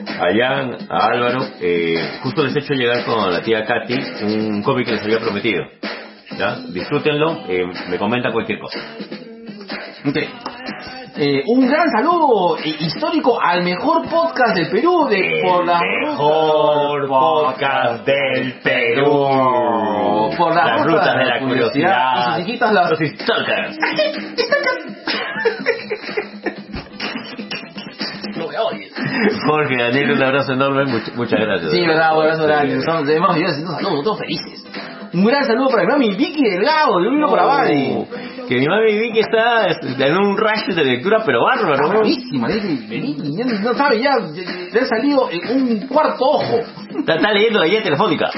a Jan, a Álvaro. Eh, justo les he hecho llegar con la tía Katy un cómic que les había prometido. ¿Ya? Disfrútenlo, eh, me comenta cualquier cosa. Ok. Eh, un gran saludo histórico al mejor podcast del Perú de por la mejor podcast del Perú. Por la las ruta rutas de la curiosidad. Y sus hijitas las Los stalkers. Jorge, Daniel, un abrazo enorme. much- muchas gracias. Sí, verdad, un abrazo grande. Estamos, tenemos videos haciendo saludos, todos felices. Un gran saludo para mi mami Vicky Delgado, de Vino por Abadi. Oh, que mi mami vi que está en un rush de lectura, pero bárbaro. Está ¿no? Vicky, Vicky, sabe, ya le ha salido un cuarto ojo. Está, leyendo la guía telefónica.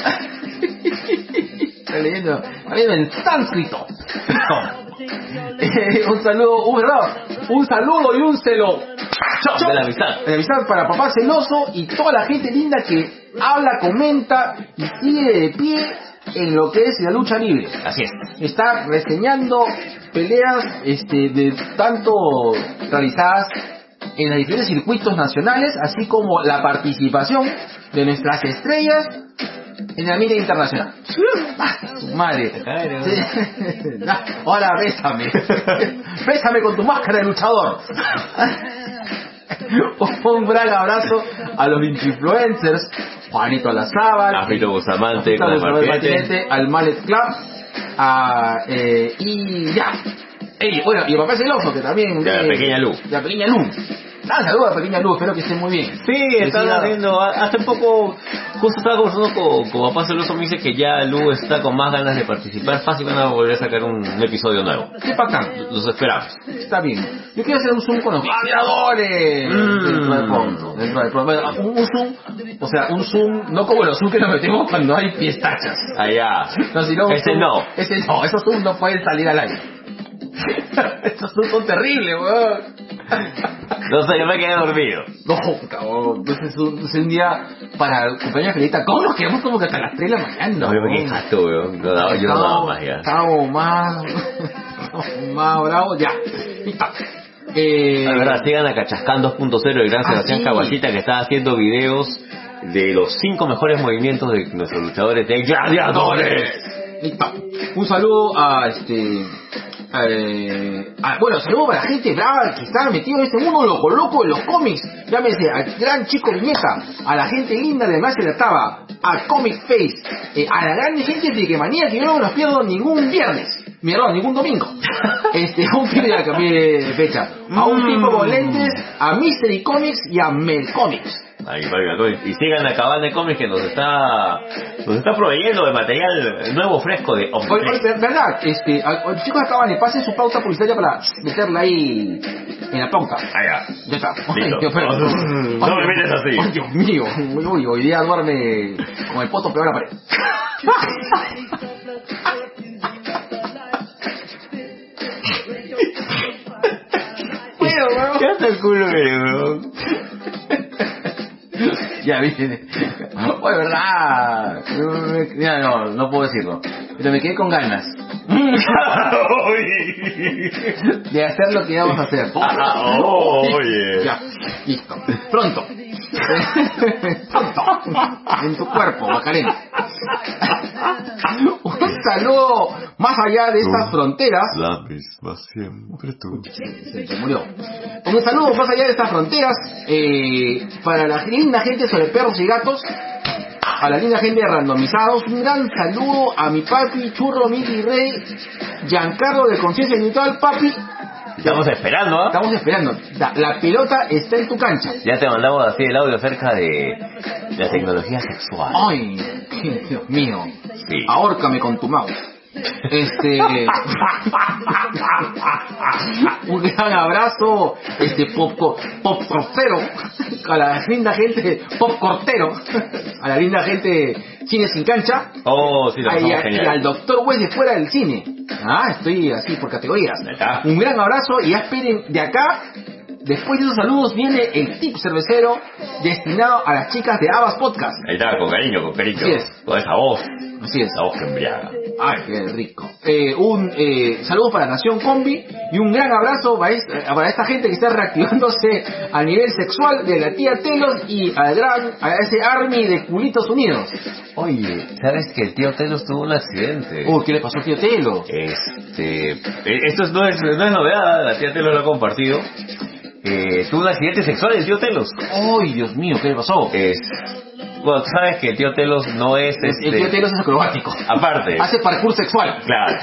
Está leyendo, está leyendo en sánscrito. Un saludo, un, un saludo y un celo. De la amistad. De la amistad para papá celoso y toda la gente linda que habla, comenta y sigue de pie en lo que es la lucha libre. Así es. Está reseñando peleas este, de tanto realizadas en los diferentes circuitos nacionales, así como la participación de nuestras estrellas en el ambiente internacional. Ah, madre. Claro. Sí. Ah, Ahora bésame. Bésame con tu máscara de luchador. Un gran abrazo a los influencers, Juanito Alazábal, A Fito Bustamante, al Mallet Club, a, eh, y ya. Ey, bueno, y el papá celoso, que también... De la eh, pequeña Lu. de La pequeña Lu. Ah, saludos a pequeña Lu, espero que estén muy bien. Sí, están haciendo, hace poco, justo estaba conversando con, con papá celoso, me dice que ya Lu está con más ganas de participar, fácil van a volver a sacar un, un episodio nuevo. Qué bacán. Los esperamos. Está bien. Yo quiero hacer un zoom con los gladiadores. Mm. Dentro de pronto. Dentro de pronto. Bueno, Un, un zoom, o sea, un zoom, no como los zoom que nos metemos cuando hay fiestachas. Allá. No, sino un Ese zoom- no. Ese no, esos zoom no pueden salir al aire. zoom son terribles, weón. No sé, yo me quedé dormido. No, cabrón. Entonces un, es un día para el cumpleaños de Felita. ¿Cómo nos quedamos como que hasta las 3 de la mañana? No, yo me quedé jato, weón. No yo no daba más ya. Estábamos más, más bravos, ya. Eh, La verdad, sigan a Cachascán 2.0 el gran Ah, Sebastián. Caballita que está haciendo videos de los cinco mejores movimientos de nuestros luchadores de gladiadores. Listo. Un saludo a este. Eh, a- bueno, saludo para la gente brava que está metida en este mundo loco loco de los cómics. Llámese al gran chico Viñeta, a la gente linda de Más de la Taba, a Comic Face, eh, a la gran gente de que manía que yo no me los pierdo ningún viernes. Perdón, ningún domingo. Este, un fin de cambié de fecha. A un Mm. tipo con lentes, a Mystery Comics y a Mel Comics. Ahí, y sigan a Cabal de Comics que nos está nos está proveyendo de material nuevo fresco de Oye, verdad, este, chicos acaban de pasen su pauta publicitaria para meterla ahí en la pauta. Allá. Ya está. Listo. Ay, pero- No Ay, me mires así. Ay, Dios mío. Uy, uy, hoy día duerme con el poto peor a la pared. ¿Qué hace el culo weón? Ya viste. Oye, verdad. Mira, no, no puedo decirlo. Pero me quedé con ganas de hacer lo que íbamos a hacer. Ah, oye. Ya, listo. Pronto. Pronto. En tu cuerpo, Macarena. Saludo más allá de estas fronteras. La misma siempre tú. Se, se murió. Un saludo más allá de estas fronteras eh, para la linda gente sobre perros y gatos. A la linda gente de randomizados, un gran saludo a mi papi, Churro Miki Rey, Giancarlo de Conciencia Neutral, papi. Estamos esperando, ¿ah? Estamos esperando. La, la pelota está en tu cancha. Ya te mandamos así el audio acerca de la tecnología sexual. Ay, Dios mío. Sí. Ahórcame con tu mouse. Este. un gran abrazo, este pop, pop cortero, a la linda gente, pop cortero, a la linda gente cine sin cancha, Oh, sí, lo y, a- y al doctor West de fuera del cine. Ah, estoy así por categorías. Un gran abrazo y ya esperen de acá. Después de esos saludos viene el tip cervecero destinado a las chicas de Abbas Podcast. Ahí está, con cariño, con cariño. Así es. Con esa voz. Así es. La voz que embriaga. Ay, qué rico. Eh, un eh, saludo para Nación Combi y un gran abrazo para esta, para esta gente que está reactivándose a nivel sexual de la tía Telos y al gran, a ese army de culitos unidos. Oye, ¿sabes que el tío Telos tuvo un accidente? Uy, ¿qué le pasó al tío Telos? Este, eh, esto no es, no es novedad, la tía Telos lo ha compartido. Eh, tuvo un accidente sexual el tío Telos. Ay, Dios mío, ¿qué le pasó? Es, bueno, tú sabes que el tío Telos no es El este, tío Telos es acrobático. aparte. Hace parkour sexual. Claro.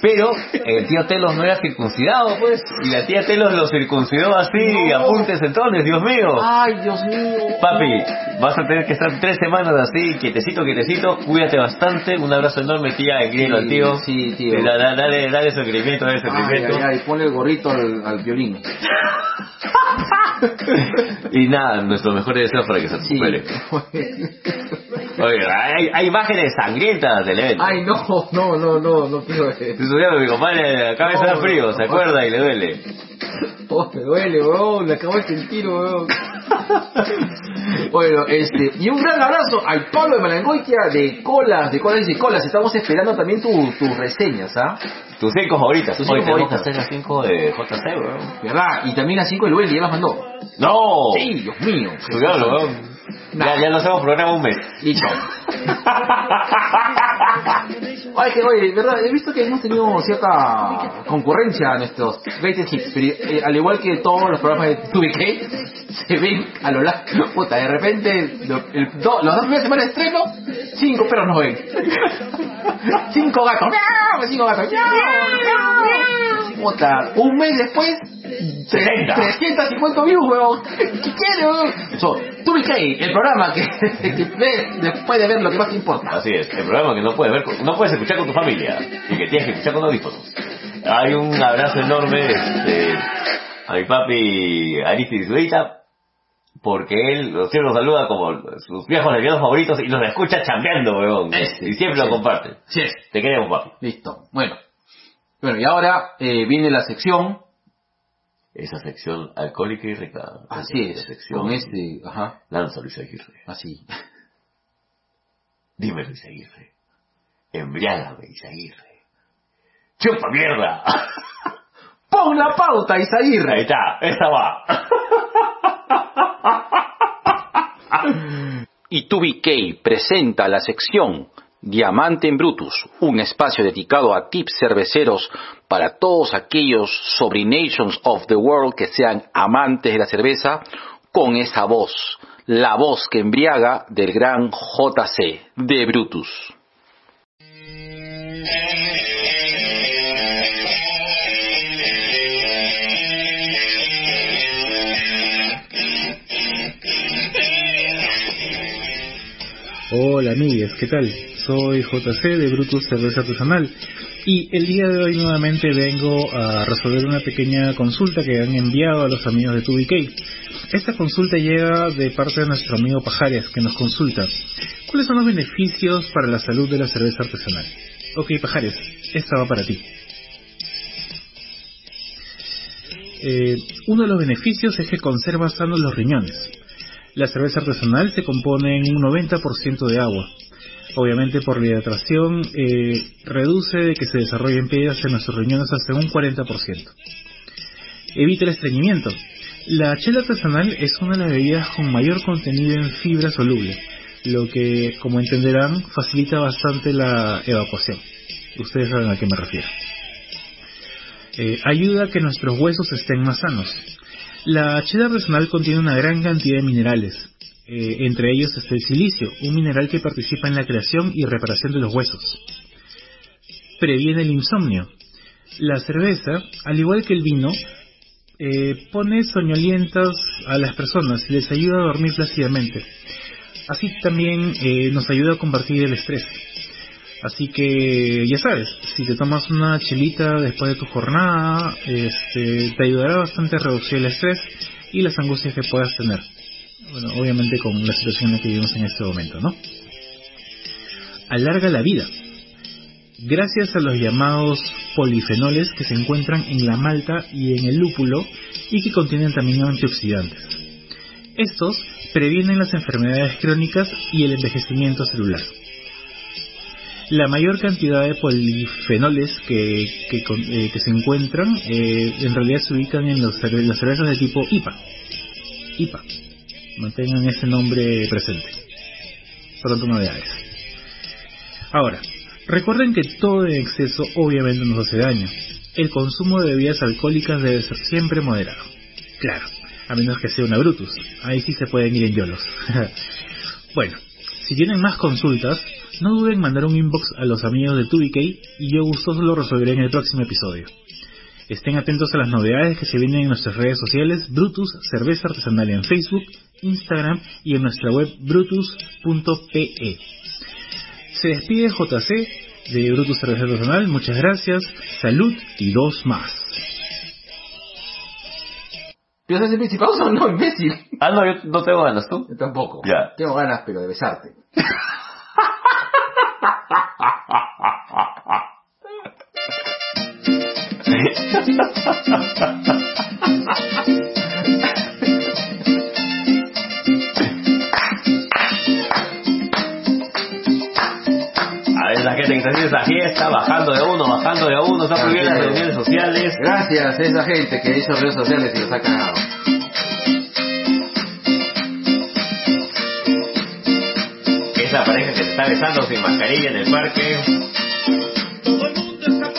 Pero el tío Telos no era circuncidado, pues. Y la tía Telos lo circuncidó así, No. apuntes entonces, Dios mío. Ay, Dios mío. Papi, vas a tener que estar tres semanas así, quietecito, quietecito. Cuídate bastante. Un abrazo enorme, tía. Engríelo Sí, al tío. sí, tío. Da- da- Dale, dale sufrimiento, dale Ay, sufrimiento. ay, ay, ponle el gorrito al, al violín. Y nada, nuestros mejores deseos para que se Sí. Oye, hay, hay imágenes sangrientas del evento. Ay, no, no, no, no, no quiero ver. Estoy estudiando, mi compadre, me da frío, se acuerda y le duele. Oh, me duele, weón, le acabo de sentir, weón. Bueno, este, y un gran abrazo al Pablo de Malangoitia de Colas, de Colas y Colas. Estamos esperando también tu- tus reseñas, ¿ah? Tus cinco favoritas. Tus cinco favoritas. hacer las cinco de JC, weón. ¿Verdad? Y también las 5 del Welly, ya las mandó. ¡No! Sí, Dios mío. Estudiarlo, weón. Nah. Ya, ya lo hacemos programa un mes. Listo. Ay, que oye, verdad, he visto que hemos tenido cierta concurrencia a nuestros greatest hits, pero eh, al igual que todos los programas de 2BK, se ven a lo largo, puta, de repente, lo- el- do- los dos primeras semanas de estreno, cinco perros nos ven. cinco gatos, ¡miau! cinco gatos, ¡miau! ¡miau! puta, un mes después, tre- 70. 350 views, weón. ¿Qué quiere, weón? So, 2BK, el programa que, que después de ver lo que más te importa. Así es, el programa que no puedes ver, no puedes escuchar con tu familia y que tienes que escuchar con audífonos. Hay un abrazo enorme este, a mi papi Aristide Zurita, porque él los siempre saluda como sus viejos lesbianos favoritos y los escucha chambeando, weón. Ese, y siempre sí. lo comparte. Sí es. Te queremos, papi. Listo. Bueno. Bueno, y ahora eh, viene la sección. Esa sección alcohólica y rica. Así Esa es. sección. Con este. Ajá. Lanza Luis Aguirre. Así. Dime Luis Aguirre. Embriágame, Luis Aguirre. ¡Chupa mierda! ¡Pon la pauta, Ahí Isaguirre! está, esta va. y 2BK presenta la sección Diamante en Brutus, un espacio dedicado a tips cerveceros para todos aquellos sobrinations of the world que sean amantes de la cerveza con esa voz, la voz que embriaga del gran JC de Brutus. Hola amigues, ¿qué tal? Soy JC de Brutus Cerveza Artesanal y el día de hoy nuevamente vengo a resolver una pequeña consulta que han enviado a los amigos de 2BK. Esta consulta llega de parte de nuestro amigo Pajares que nos consulta ¿Cuáles son los beneficios para la salud de la cerveza artesanal? Ok Pajares, esta va para ti. Eh, uno de los beneficios es que conserva sanos los riñones. La cerveza artesanal se compone en un 90% de agua. Obviamente por la hidratación eh, reduce de que se desarrollen piedras en nuestros riñones hasta un 40%. Evita el estreñimiento. La chela artesanal es una de las bebidas con mayor contenido en fibra soluble, lo que, como entenderán, facilita bastante la evacuación. Ustedes saben a qué me refiero. Eh, ayuda a que nuestros huesos estén más sanos. La chela artesanal contiene una gran cantidad de minerales. Eh, entre ellos está el silicio, un mineral que participa en la creación y reparación de los huesos. Previene el insomnio. La cerveza, al igual que el vino, eh, pone soñolientas a las personas y les ayuda a dormir plácidamente. Así también eh, nos ayuda a combatir el estrés. Así que ya sabes, si te tomas una chelita después de tu jornada, este, te ayudará bastante a reducir el estrés y las angustias que puedas tener. Bueno, obviamente con la situación en la que vivimos en este momento, ¿no? Alarga la vida. Gracias a los llamados polifenoles que se encuentran en la malta y en el lúpulo y que contienen también antioxidantes. Estos previenen las enfermedades crónicas y el envejecimiento celular. la mayor cantidad de polifenoles que, eh, se encuentran eh, en realidad se ubican en los las cervezas de tipo IPA. IPA. Mantengan ese nombre presente. Pronto novedades. Ahora, recuerden que todo en exceso obviamente nos hace daño. El consumo de bebidas alcohólicas debe ser siempre moderado. Claro, a menos que sea una Brutus. Ahí sí se pueden ir en yolos. bueno, si tienen más consultas, no duden en mandar un inbox a los amigos de 2BK y yo gustoso lo resolveré en el próximo episodio. Estén atentos a las novedades que se vienen en nuestras redes sociales Brutus Cerveza Artesanal en Facebook, Instagram y en nuestra web brutus.pe. Se despide JC de Brutus Cerveza Artesanal, muchas gracias, salud y dos más. ¿Piensas hacer principado o no, imbécil? Ah, no, yo no tengo ganas, ¿tú? Yo tampoco. Ya. Tengo ganas, pero de besarte. la haciendo esa fiesta, bajando de uno, bajando de uno, está prohibiendo las reuniones sociales. Gracias a esa gente que hizo redes sociales y los ha cagado. Esa pareja que se está besando sin mascarilla en el parque. Todo el mundo está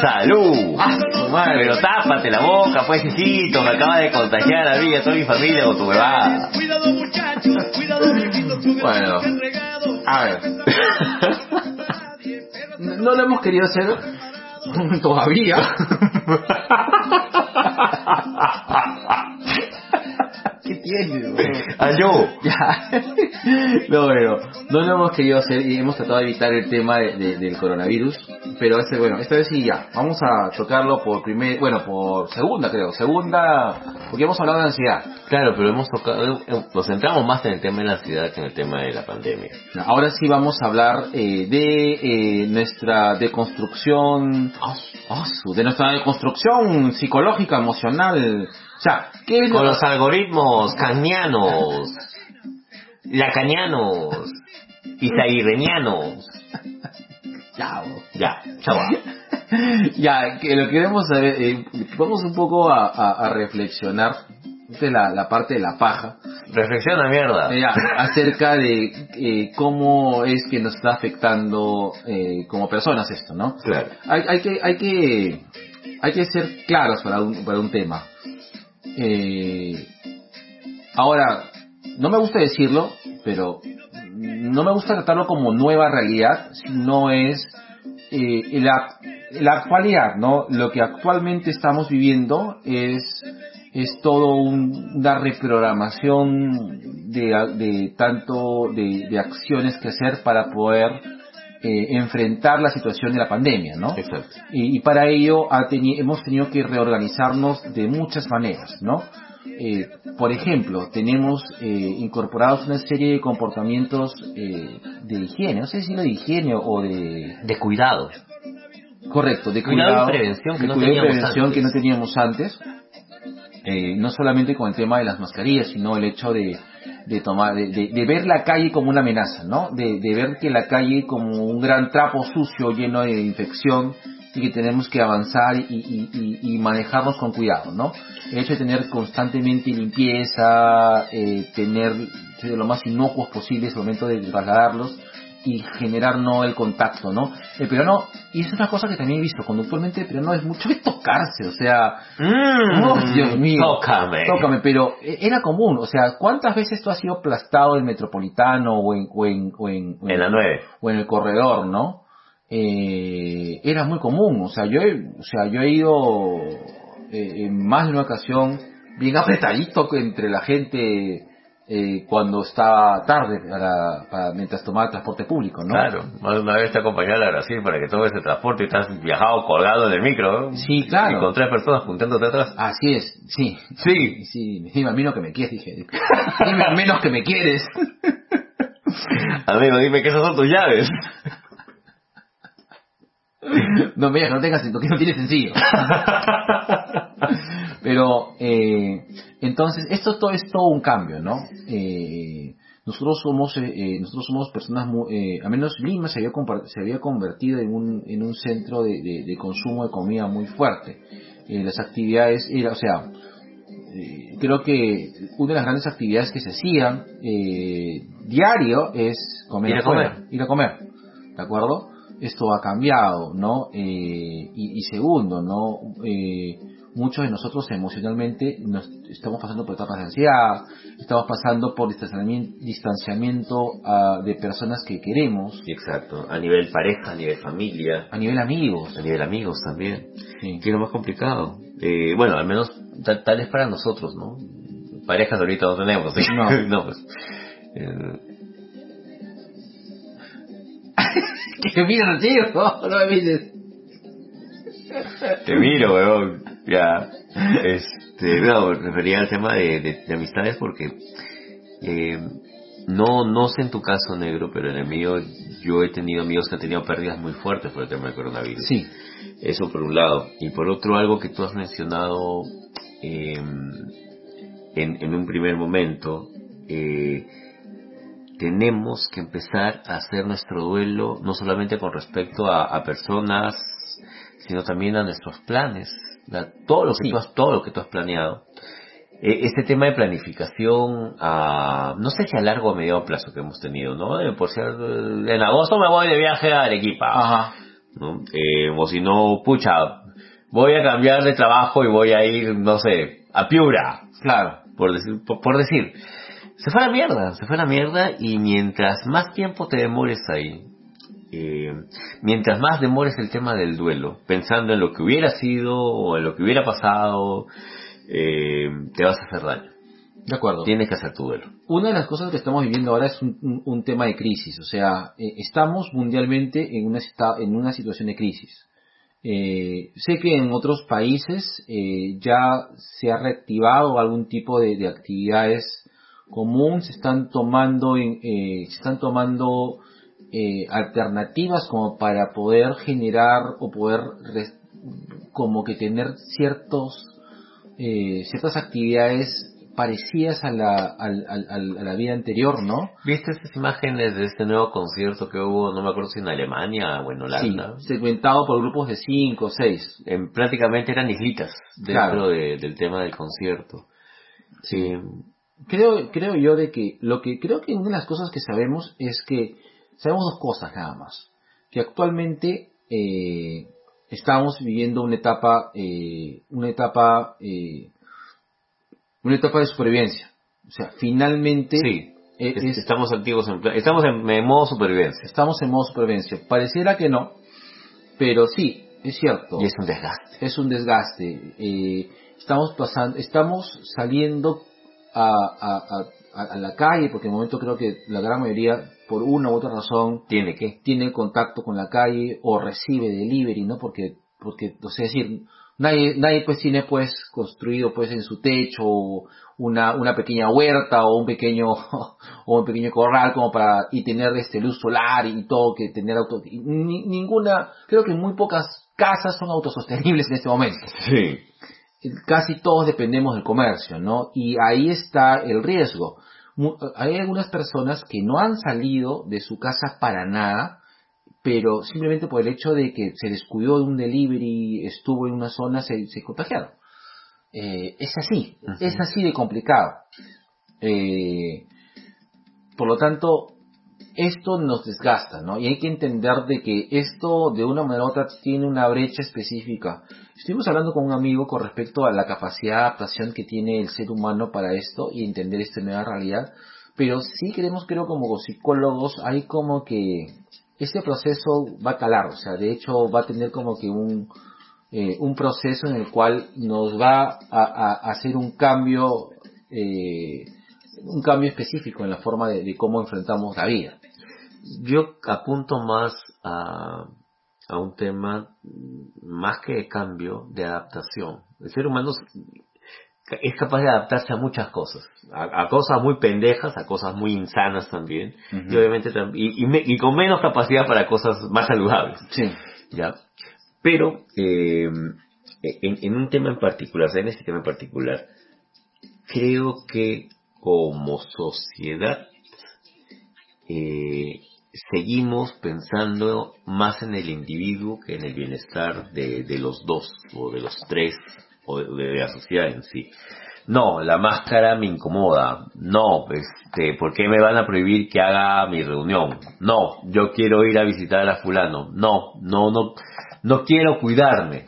¡Salud! ¡Ah, madre! Pero tápate la boca, pues, hijito, me acaba de contagiar a mí y a toda mi familia con tu bebada. Cuidado muchachos, cuidado Bueno. A ver, pero no lo hemos querido hacer todavía. ¿Qué tiene, güey? ¡Ayú! Ya. No, bueno, no lo hemos querido hacer y hemos tratado de evitar el tema de- de- del coronavirus, pero este, bueno, esta vez sí ya. Vamos a tocarlo por primer, bueno, por segunda creo, segunda, porque hemos hablado de ansiedad. Claro, pero hemos tocado, eh, nos centramos más en el tema de la ansiedad que en el tema de la pandemia. Ahora sí vamos a hablar eh, de eh, nuestra deconstrucción, su- de nuestra deconstrucción psicológica, emocional. O sea, ¿qué es lo Con los algoritmos canianos, lacanianos, isairenianos. Ya, bro. Ya, chaval. ya, que lo que queremos saber, eh, vamos un poco a, a- a reflexionar de la, la parte de la paja, Reflexiona, mierda. eh, acerca de eh, cómo es que nos está afectando eh, como personas esto, ¿no? Claro. Hay, hay que, hay que, hay que ser claros para un, para un tema. Eh, ahora, no me gusta decirlo, pero no me gusta tratarlo como nueva realidad, sino es eh, la, la actualidad, ¿no? Lo que actualmente estamos viviendo es, es todo un- una reprogramación de, de tanto de, de acciones que hacer para poder eh, enfrentar la situación de la pandemia, ¿no? Exacto. Y, y para ello ha teni- hemos tenido que reorganizarnos de muchas maneras, ¿no? Eh, por ejemplo, tenemos eh, incorporados una serie de comportamientos eh, de higiene, no sé si lo de higiene o de... De cuidado. Correcto, de Cuidado y prevención que de no cuidado y teníamos prevención antes. que no teníamos antes. Eh, no solamente con el tema de las mascarillas, sino el hecho de, de tomar, de, de- de ver la calle como una amenaza, ¿no? De, de ver que la calle como un gran trapo sucio lleno de infección y que tenemos que avanzar y, y- y- y manejarnos con cuidado, ¿no? El hecho de tener constantemente limpieza, eh, tener ser lo más inocuos posibles al momento de trasladarlos y generar no el contacto, ¿no? El peruano, y es una cosa que también he visto, conductualmente el peruano es mucho de tocarse, o sea, Mm, Oh, Dios mío. Tócame. Tócame, pero eh, era común. O sea, ¿cuántas veces tú has sido aplastado en Metropolitano o en, o en, o en, o En la 9. o en el corredor, ¿no? Eh, era muy común. O sea, yo he, o sea, yo he ido eh, en más de una ocasión bien apretadito entre la gente eh, cuando estaba tarde para, para- mientras tomaba el transporte público, ¿no? Claro. Más de una vez te acompañé a la Brasil para que tomes ese transporte y estás viajado colgado en el micro. ¿no? Sí, claro. Y con tres personas juntándote atrás. Así es, sí. Sí. Sí, dime a mí no que me quieres, dije. Dime al menos que me quieres. Amigo, dime que esas son tus llaves. no me no tengas que no tiene sencillo. Pero, eh, entonces, esto todo es todo un cambio, ¿no? Eh, nosotros somos, eh, eh, nosotros somos personas, muy, eh, al menos Lima se había, se había convertido en un, en un centro de, de- de consumo de comida muy fuerte. Eh, las actividades, era, o sea, eh, creo que una de las grandes actividades que se hacían eh, diario es comer Ir a comer. ir a comer, ¿de acuerdo? Esto ha cambiado, ¿no? Eh, y, y segundo, ¿no? Eh, muchos de nosotros emocionalmente nos estamos pasando por etapas de ansiedad, estamos pasando por distanciamiento, distanciamiento ah, de personas que queremos, Exacto, a nivel pareja, a nivel familia, a nivel amigos. a nivel amigos también. Sí. que es lo más complicado. Eh, bueno, al menos tal, tal es para nosotros, ¿no? Parejas ahorita no tenemos, ¿sí? No. no pues. Eh, que mira, tío, no, no me mires. te miro, weón. Ya. Este, no, refería al tema de, de- de amistades porque eh, no, no sé en tu caso, negro, pero en el mío yo he tenido amigos que han tenido pérdidas muy fuertes por el tema del coronavirus. Sí, Eso por un lado. Y por otro, algo que tú has mencionado eh, en, en un primer momento, eh, tenemos que empezar a hacer nuestro duelo no solamente con respecto a, a personas, sino también a nuestros planes, la- todo lo que Sí. tú has, todo lo que tú has planeado. Eh, Este tema de planificación, a, no sé si a largo o medio plazo que hemos tenido, ¿no? Eh, Por ser, eh, en agosto me voy de viaje a Arequipa. ajá, ¿no? Eh, o si no, pucha, voy a cambiar de trabajo y voy a ir, no sé, a Piura, claro. por decir, por, por decir. Se fue a la mierda, se fue a la mierda y mientras más tiempo te demores ahí, eh, mientras más demores el tema del duelo, pensando en lo que hubiera sido o en lo que hubiera pasado, eh, te vas a hacer daño. De acuerdo. Tienes que hacer tu duelo. Una de las cosas que estamos viviendo ahora es un, un- un tema de crisis, o sea, eh, estamos mundialmente en una, en una situación de crisis. Eh, sé que en otros países eh, ya se ha reactivado algún tipo de, de actividades común, se están tomando, eh, se están tomando eh, alternativas como para poder generar o poder como que tener ciertos eh, ciertas actividades parecidas a la, al- al- a la vida anterior, ¿no? ¿Viste estas imágenes de este nuevo concierto que hubo, no me acuerdo si en Alemania o en Holanda? Sí, segmentado por grupos de cinco o seis. en, prácticamente eran islitas dentro Claro. de- del tema del concierto. Sí. Creo, creo yo de que lo que creo que una de las cosas que sabemos es que sabemos dos cosas nada más. Que actualmente eh, estamos viviendo una etapa, eh, una etapa, eh, una etapa de supervivencia. O sea, finalmente Sí. eh, Es- es- estamos activos en estamos en, en modo supervivencia. estamos en modo supervivencia. Pareciera que no, pero sí, es cierto. Y es un desgaste. es un desgaste. Eh, estamos pasando, estamos saliendo a, a, a, a la calle, porque en el momento creo que la gran mayoría, por una u otra razón, Tiene que. tiene contacto con la calle o recibe delivery, ¿no? Porque, porque, o sea, es decir, nadie, nadie pues tiene pues construido pues en su techo una, una pequeña huerta o un pequeño, o un pequeño corral como para, y tener este luz solar y todo, que tener auto, ni- ninguna, creo que muy pocas casas son autosostenibles en este momento Sí. Casi todos dependemos del comercio, ¿no? Y ahí está el riesgo. Hay algunas personas que no han salido de su casa para nada, pero simplemente por el hecho de que se descuidó de un delivery, estuvo en una zona, se, se contagiaron. Eh, es así, es así de complicado. Eh, por lo tanto, esto nos desgasta, ¿no? Y hay que entender de que esto de una manera u otra tiene una brecha específica. Estuvimos hablando con un amigo con respecto a la capacidad de adaptación que tiene el ser humano para esto y entender esta nueva realidad, pero sí queremos, creo, como psicólogos, hay como que este proceso va a calar, o sea, de hecho va a tener como que un, eh, un proceso en el cual nos va a, hacer un cambio, eh, un cambio específico en la forma de cómo enfrentamos la vida. Yo apunto más a, a un tema más que de cambio, de adaptación. El ser humano es- capaz de adaptarse a muchas cosas, a, a cosas muy pendejas, a cosas muy insanas también, y obviamente y, y me- y con menos capacidad para cosas más saludables. Sí, ¿ya? Pero, eh, en, en un tema en particular, en este tema en particular, creo que como sociedad eh, seguimos pensando más en el individuo que en el bienestar de, de los dos o de los tres o de, de la sociedad en sí. No, la máscara me incomoda. No, este, ¿por qué me van a prohibir que haga mi reunión? No, yo quiero ir a visitar a fulano. No, no, no, no quiero cuidarme.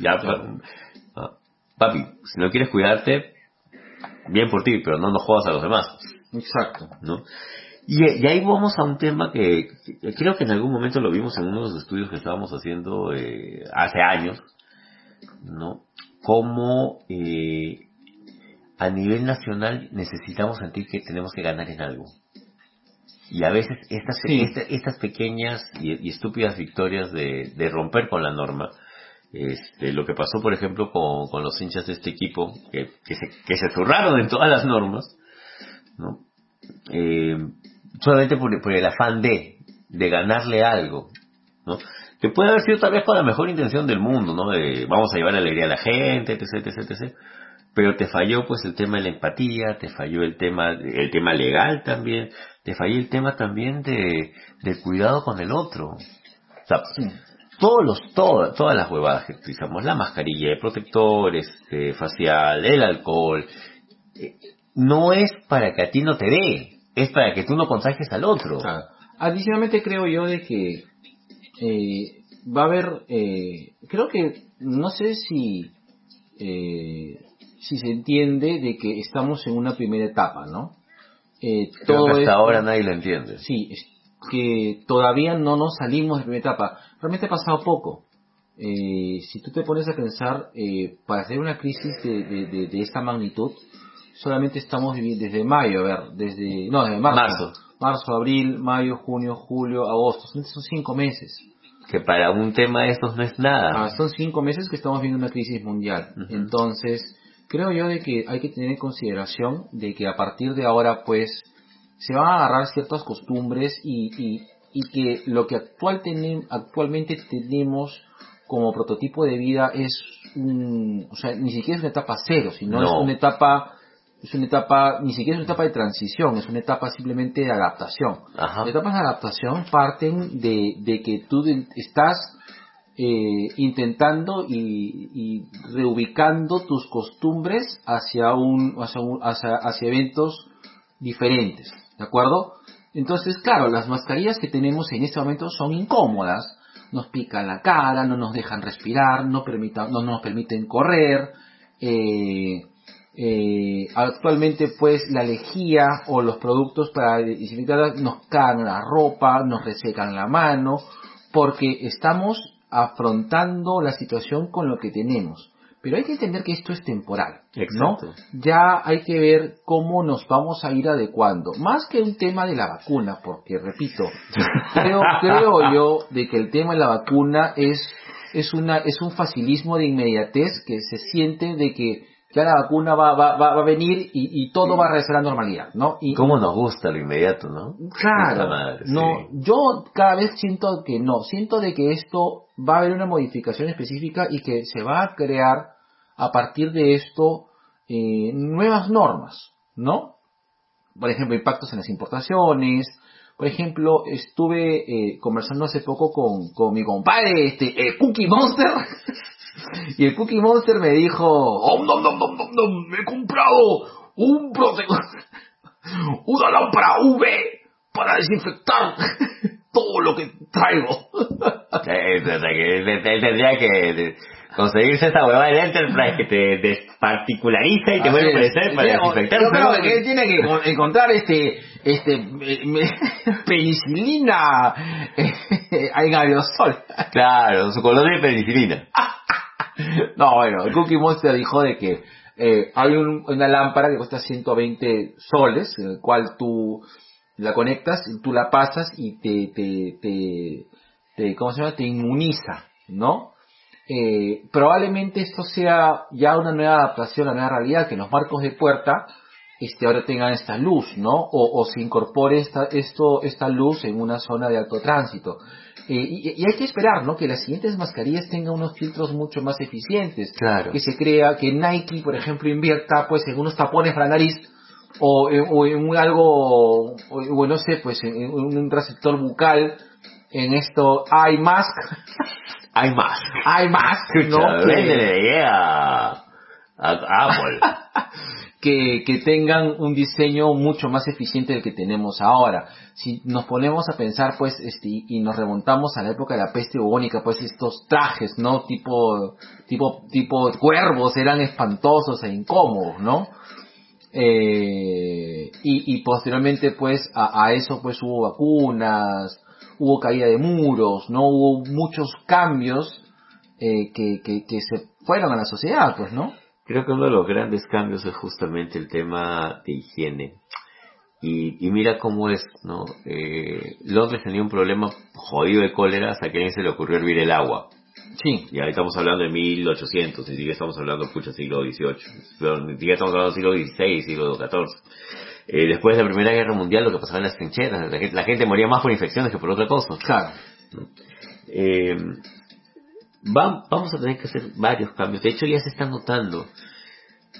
Ya, pa- papi, si no quieres cuidarte, bien por ti, pero no nos jodas a los demás. Exacto. ¿no? Y, y ahí vamos a un tema que, que creo que en algún momento lo vimos en uno de los estudios que estábamos haciendo eh, hace años, ¿no? Cómo eh, a nivel nacional necesitamos sentir que tenemos que ganar en algo. Y a veces estas, Sí. esta- estas pequeñas y, y estúpidas victorias de, de romper con la norma, este, lo que pasó por ejemplo con, con los hinchas de este equipo, que, que, se, que se zurraron en todas las normas, ¿no? Eh, solamente por, por el afán de, de ganarle algo, ¿no? Que puede haber sido tal vez con la mejor intención del mundo, ¿no? De vamos a llevar alegría a la gente, etc, etc, etc. Pero te falló pues el tema de la empatía, te falló el tema, el tema legal también, te falló el tema también de, del cuidado con el otro. O sea, todos los, todas, todas las huevadas que utilizamos, la mascarilla, el protector este, facial, el alcohol, eh, no es para que a ti no te dé, es para que tú no contagies al otro. Claro. Adicionalmente creo yo de que eh, va a haber, eh, creo que, no sé si, eh, si se entiende de que estamos en una primera etapa, ¿no? Eh, Creo que hasta esto- ahora nadie lo entiende. Sí, es que todavía no nos salimos de la primera etapa. Realmente ha pasado poco. Eh, si tú te pones a pensar, eh, para hacer una crisis de, de, de- de esta magnitud, solamente estamos viviendo desde mayo, a ver, desde, no, desde marzo. Marzo. Marzo, abril, mayo, junio, julio, agosto. Son, cinco meses. Que para un tema de estos no es nada. Ah, son cinco meses que estamos viendo una crisis mundial. Entonces, creo yo de que hay que tener en consideración de que a partir de ahora, pues, se van a agarrar ciertas costumbres y, y, y que lo que actual tenem- actualmente tenemos como prototipo de vida es un, o sea, ni siquiera es una etapa cero, sino es una etapa, es una etapa, ni siquiera es una etapa de transición, es una etapa simplemente de adaptación. Ajá. Las etapas de adaptación parten de, de que tú estás eh, intentando y, y reubicando tus costumbres hacia un, hacia, un- hacia, hacia eventos diferentes, ¿de acuerdo? Entonces, claro, las mascarillas que tenemos en este momento son incómodas, nos pican la cara, no nos dejan respirar, no, permita- no nos permiten correr, eh, eh, actualmente pues la lejía o los productos para desinfectar nos cagan la ropa, nos resecan la mano, porque estamos afrontando la situación con lo que tenemos. Pero hay que entender que esto es temporal, ¿no? Exacto. Ya hay que ver cómo nos vamos a ir adecuando. Más que un tema de la vacuna, porque repito, creo, creo yo de que el tema de la vacuna es, es una, es un facilismo de inmediatez que se siente de que ya la vacuna va, va, va, va a venir y, y todo va a regresar a la normalidad, ¿no? Y, ¿Cómo nos gusta lo inmediato, no? Claro, madre, no, sí. yo cada vez siento que no, siento de que esto va a haber una modificación específica y que se va a crear a partir de esto eh, nuevas normas, ¿no? Por ejemplo, impactos en las importaciones. Por ejemplo, estuve eh, conversando hace poco con, con mi compadre, este, el Cookie Monster. y el Cookie Monster me dijo, "Om, nom, nom, nom, nom, nom, me he comprado un protector una lámpara UV para desinfectar todo lo que traigo. Tendría que conseguirse esta huevada del Enterprise que te desparticulariza y te vuelve a aparecer para desinfectar. Yo creo que él tiene que con- encontrar este, este, me- me- penicilina en aerosol. Claro, su colonia de penicilina. No, bueno, el Cookie Monster dijo de que eh, hay un- una lámpara que cuesta 120 soles, en el cual tú la conectas, y tú la pasas y te, te, te, te- ¿cómo se llama? Te inmuniza, ¿no? Eh, probablemente esto sea ya una nueva adaptación a la nueva realidad, que los marcos de puerta este, ahora tengan esta luz, ¿no? O, o se incorpore esta, esto, esta luz en una zona de alto tránsito. Eh, y, y hay que esperar, ¿no? Que las siguientes mascarillas tengan unos filtros mucho más eficientes. Claro. Que se crea, que Nike, por ejemplo, invierta pues en unos tapones para la nariz o, en- o en un algo, o, no sé, pues en, en un receptor bucal, en esto, eye mask, Hay más. mask, Escucha, ¿no? Que- a Apple. que, tengan un diseño mucho más eficiente del que tenemos ahora. Si nos ponemos a pensar, pues, este, y nos remontamos a la época de la peste bubónica, pues estos trajes, ¿no? Tipo, tipo, tipo cuervos eran espantosos e incómodos, ¿no? Eh, y, posteriormente, pues, a, eso, pues, hubo vacunas, hubo caída de muros, ¿no? Hubo muchos cambios eh, que, que se fueron a la sociedad, pues, ¿no? Creo que uno de los grandes cambios es justamente el tema de higiene. Y, y mira cómo es, ¿no? Eh, Londres tenía un problema jodido de cólera hasta que a alguien se le ocurrió hervir el agua. Sí, Y ahí estamos hablando de 1800, ni siquiera estamos hablando, pucha, siglo XVIII. Siquiera estamos hablando del siglo XVI, siglo XIV. Eh, después de la Primera Guerra Mundial, lo que pasaba en las trincheras, la gente, la gente moría más por infecciones que por otra cosa. claro. Eh, va- vamos a tener que hacer varios cambios. De hecho, ya se está notando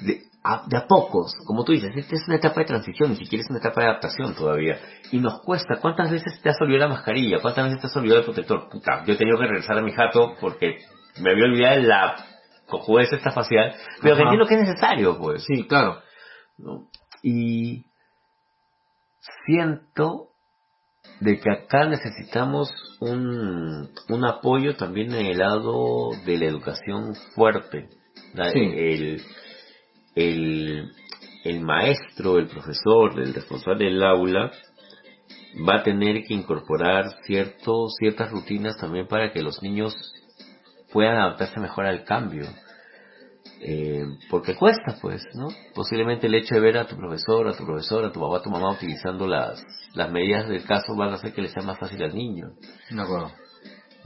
de a, de a pocos. Como tú dices, esta es una etapa de transición, ni siquiera es una etapa de adaptación todavía. Y nos cuesta. ¿Cuántas veces te has olvidado la mascarilla? ¿Cuántas veces te has olvidado el protector? Puta, yo he tenido que regresar a mi jato porque me había olvidado la cojudez esta facial. Pero que entiendo que es necesario, pues. Sí, claro. ¿no? Y siento de que acá necesitamos un, un apoyo también en el lado de la educación fuerte. Sí. El, el, el maestro, el profesor, el responsable del aula va a tener que incorporar ciertos, ciertas rutinas también para que los niños puedan adaptarse mejor al cambio. Eh, porque cuesta, pues, ¿no? Posiblemente el hecho de ver a tu profesor, a tu profesora, a tu papá, a tu mamá utilizando las, las medidas del caso van a hacer que le sea más fácil al niño, De acuerdo.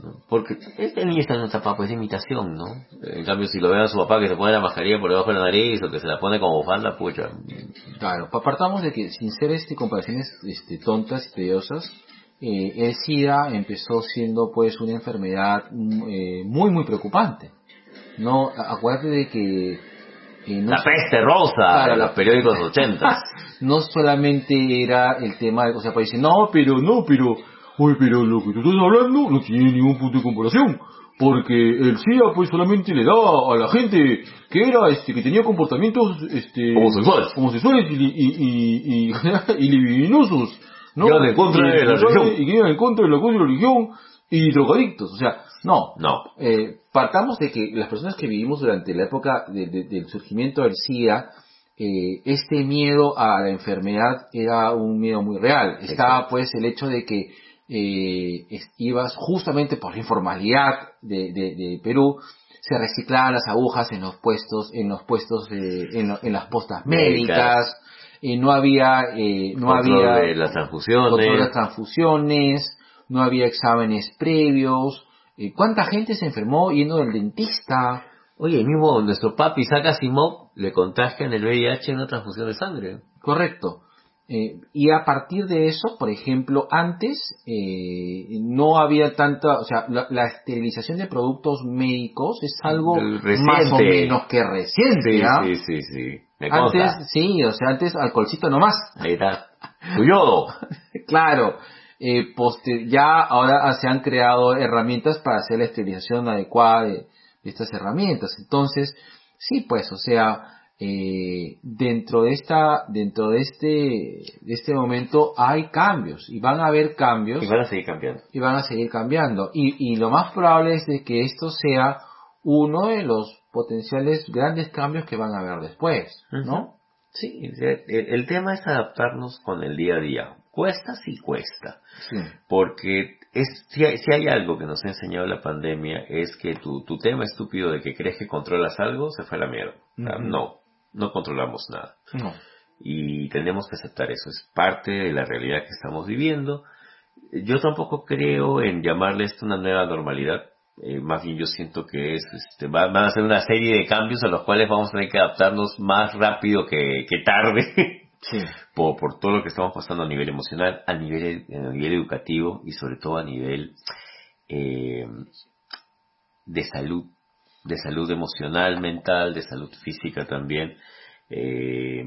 ¿no? Porque este niño está en una etapa, pues, de imitación, ¿no? En cambio, si lo ve a su papá que se pone la mascarilla por debajo de la nariz o que se la pone como bufanda, pucha. Claro, pa- partamos de que, sin ser este, comparaciones este, tontas y tediosas, eh, el SIDA empezó siendo pues una enfermedad mm, eh, muy muy preocupante. No, acuérdate de que eh, no, La peste rosa, Claro, de la- los periódicos 80. no solamente era el tema o sea, pues dicen, no, pero no, pero, oye, pero lo que tú estás hablando no tiene ningún punto de comparación. Porque el SIDA pues solamente le daba a la gente que era, este, que tenía comportamientos, este, Homosexuales. homosexuales y, y, y, y, y libidinosos, ¿no? Que en contra Y- de la religión. Y que iban en contra de la cosa de la religión y drogadictos, o sea, no. No. Eh, partamos de que las personas que vivimos durante la época de- de- del surgimiento del SIDA, eh, este miedo a la enfermedad era un miedo muy real. Estaba Exacto. pues el hecho de que eh, es- ibas justamente por la informalidad de, Perú, se reciclaban las agujas en los puestos, en los puestos, eh, en, en las postas Médicas. médicas, no había, eh, no Control había de las transfusiones. control de transfusiones, no había exámenes previos. Eh, ¿Cuánta gente se enfermó yendo del dentista? Oye, el mismo nuestro papi Saca Simov le contagian el VIH en una transfusión de sangre. Correcto. Eh, y a partir de eso, por ejemplo, antes eh, no había tanta, o sea, la, la esterilización de productos médicos es algo Reciente. más o menos que reciente, sí, sí, sí. Me. Antes, sí, o sea, antes alcoholcito nomás. Ahí está. Tu yodo. Claro, eh, poster- ya ahora se han creado herramientas para hacer la esterilización adecuada de, de estas herramientas. Entonces, sí, pues, o sea, eh, dentro de esta, dentro de este, de este momento hay cambios y van a haber cambios Y van a seguir cambiando. y van a seguir cambiando. Y, y lo más probable es de que esto sea uno de los potenciales grandes cambios que van a haber después, ¿no? Sí, el, el tema es adaptarnos con el día a día. Cuesta, sí cuesta. Sí. Porque es, si, hay, si hay algo que nos ha enseñado la pandemia es que tu, tu tema estúpido de que crees que controlas algo se fue a la mierda. No, no controlamos nada. No. y tenemos que aceptar eso, es parte de la realidad que estamos viviendo. Yo tampoco creo en llamarle esto una nueva normalidad, eh, más bien yo siento que es, este, va- van a ser una serie de cambios a los cuales vamos a tener que adaptarnos más rápido que, que tarde, Sí. por, por todo lo que estamos pasando a nivel emocional, a nivel, a nivel educativo y sobre todo a nivel eh, de salud, de salud emocional, mental, de salud física también. Eh,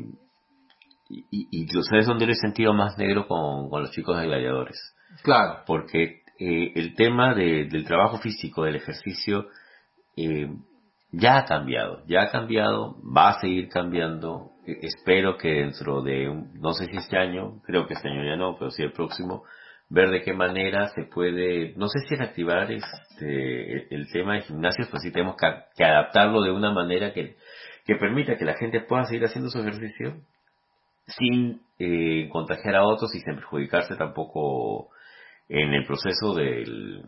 y, y, y ¿sabes dónde lo he sentido más negro con, con los chicos de gladiadores? Claro. Porque eh, el tema de- del trabajo físico, del ejercicio, eh, ya ha cambiado, ya ha cambiado, va a seguir cambiando. Espero que dentro de, no sé si este año, creo que este año ya no, pero sí el próximo, ver de qué manera se puede, no sé si reactivar este, el, tema de gimnasios, pues sí tenemos que, que adaptarlo de una manera que, que permita que la gente pueda seguir haciendo su ejercicio sin eh, contagiar a otros y sin perjudicarse tampoco en el proceso del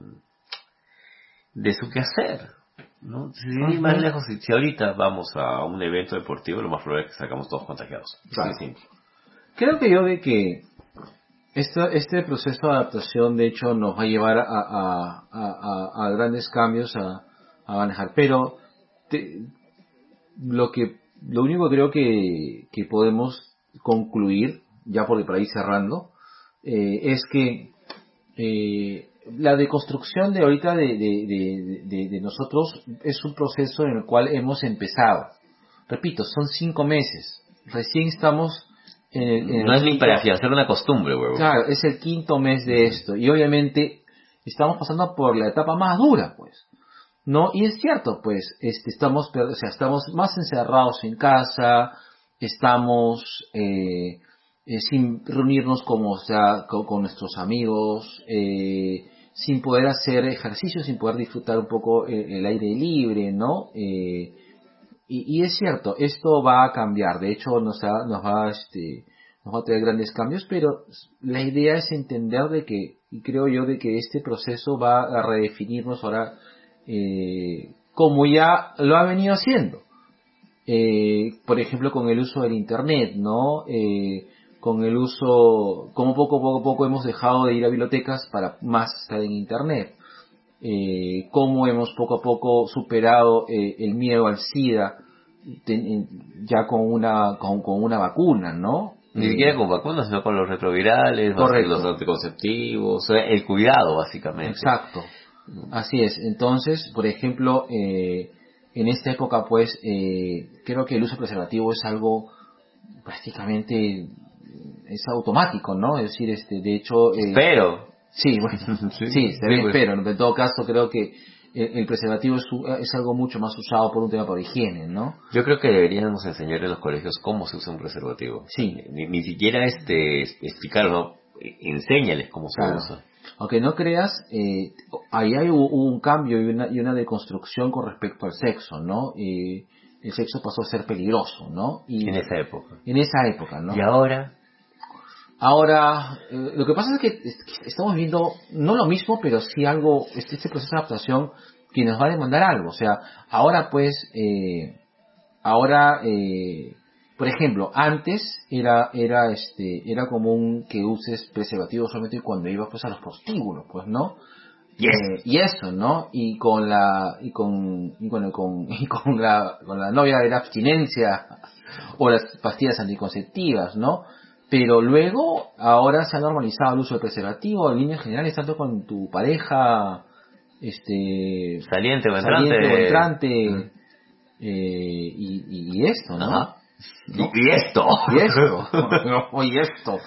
de su quehacer. ¿No? Si ir más lejos, si, si ahorita vamos a un evento deportivo, lo más probable es que sacamos todos contagiados. Claro. Sí, sí. Creo que yo de que esta, este proceso de adaptación de hecho nos va a llevar a, a- a- a- a grandes cambios a, manejar. Pero te- lo que lo único que creo que, que podemos concluir, ya por, por ahí cerrando, eh, es que eh, la deconstrucción de ahorita de, de- de- de- de nosotros es un proceso en el cual hemos empezado. Repito, son cinco meses. Recién estamos en el, en el No es ni para afianzar una costumbre, huevo. Claro, es el quinto mes de esto. Y obviamente estamos pasando por la etapa más dura, pues. ¿No? Y es cierto, pues, este, estamos, o sea, estamos más encerrados en casa, estamos eh, eh, sin reunirnos como, o sea, con, con nuestros amigos, eh, sin poder hacer ejercicio, sin poder disfrutar un poco el, el aire libre, ¿no? Eh, y, y es cierto, esto va a cambiar, de hecho nos, ha- nos va este, nos va a traer grandes cambios, pero la idea es entender de que, y creo yo, de que este proceso va a redefinirnos ahora eh, como ya lo ha venido haciendo. Eh, por ejemplo, con el uso del Internet, ¿no? Eh, con el uso, como poco, poco, poco hemos dejado de ir a bibliotecas para más estar en Internet. Eh, cómo hemos poco a poco superado eh, el miedo al SIDA ten- ya con una, con, con una vacuna, ¿no? Ni siquiera con vacunas, sino con los retrovirales, Correcto. los anticonceptivos, el cuidado, básicamente. Exacto. Así es. Entonces, por ejemplo, eh, en esta época, pues, eh, creo que el uso preservativo es algo prácticamente es automático, ¿no? Es decir, este, de hecho, eh, Pero, sí, bueno, Sí, sí, bien, pues. pero en todo caso creo que el, el preservativo es, algo mucho más usado por un tema por higiene, ¿no? Yo creo que deberíamos enseñar en los colegios cómo se usa un preservativo. Sí. Ni, ni siquiera este explicarlo, enséñales cómo se Claro. usa. Aunque no creas, eh, ahí hay hubo hubo un cambio y una, y una deconstrucción con respecto al sexo, ¿no? Eh, el sexo pasó a ser peligroso, ¿no? Y En esa época. en esa época, ¿no? Y ahora, Ahora, lo que pasa es que es- que estamos viendo, no lo mismo, pero sí algo, este, este proceso de adaptación que nos va a demandar algo. O sea, ahora pues, eh, ahora, eh, por ejemplo, antes era, era este, era común que uses preservativo solamente cuando ibas pues a los prostíbulos, pues, ¿no? Yes. Eh, y eso, ¿no? Y con la, y con, y con, con, y con la, con la novia de la abstinencia o las pastillas anticonceptivas, ¿no? Pero luego, ahora se ha normalizado el uso de preservativo en líneas generales, tanto con tu pareja, este, saliente o entrante. saliente o entrante, Mm. eh, y, y, y esto, ¿no? Ajá. Y, y esto. Y esto, no, y esto.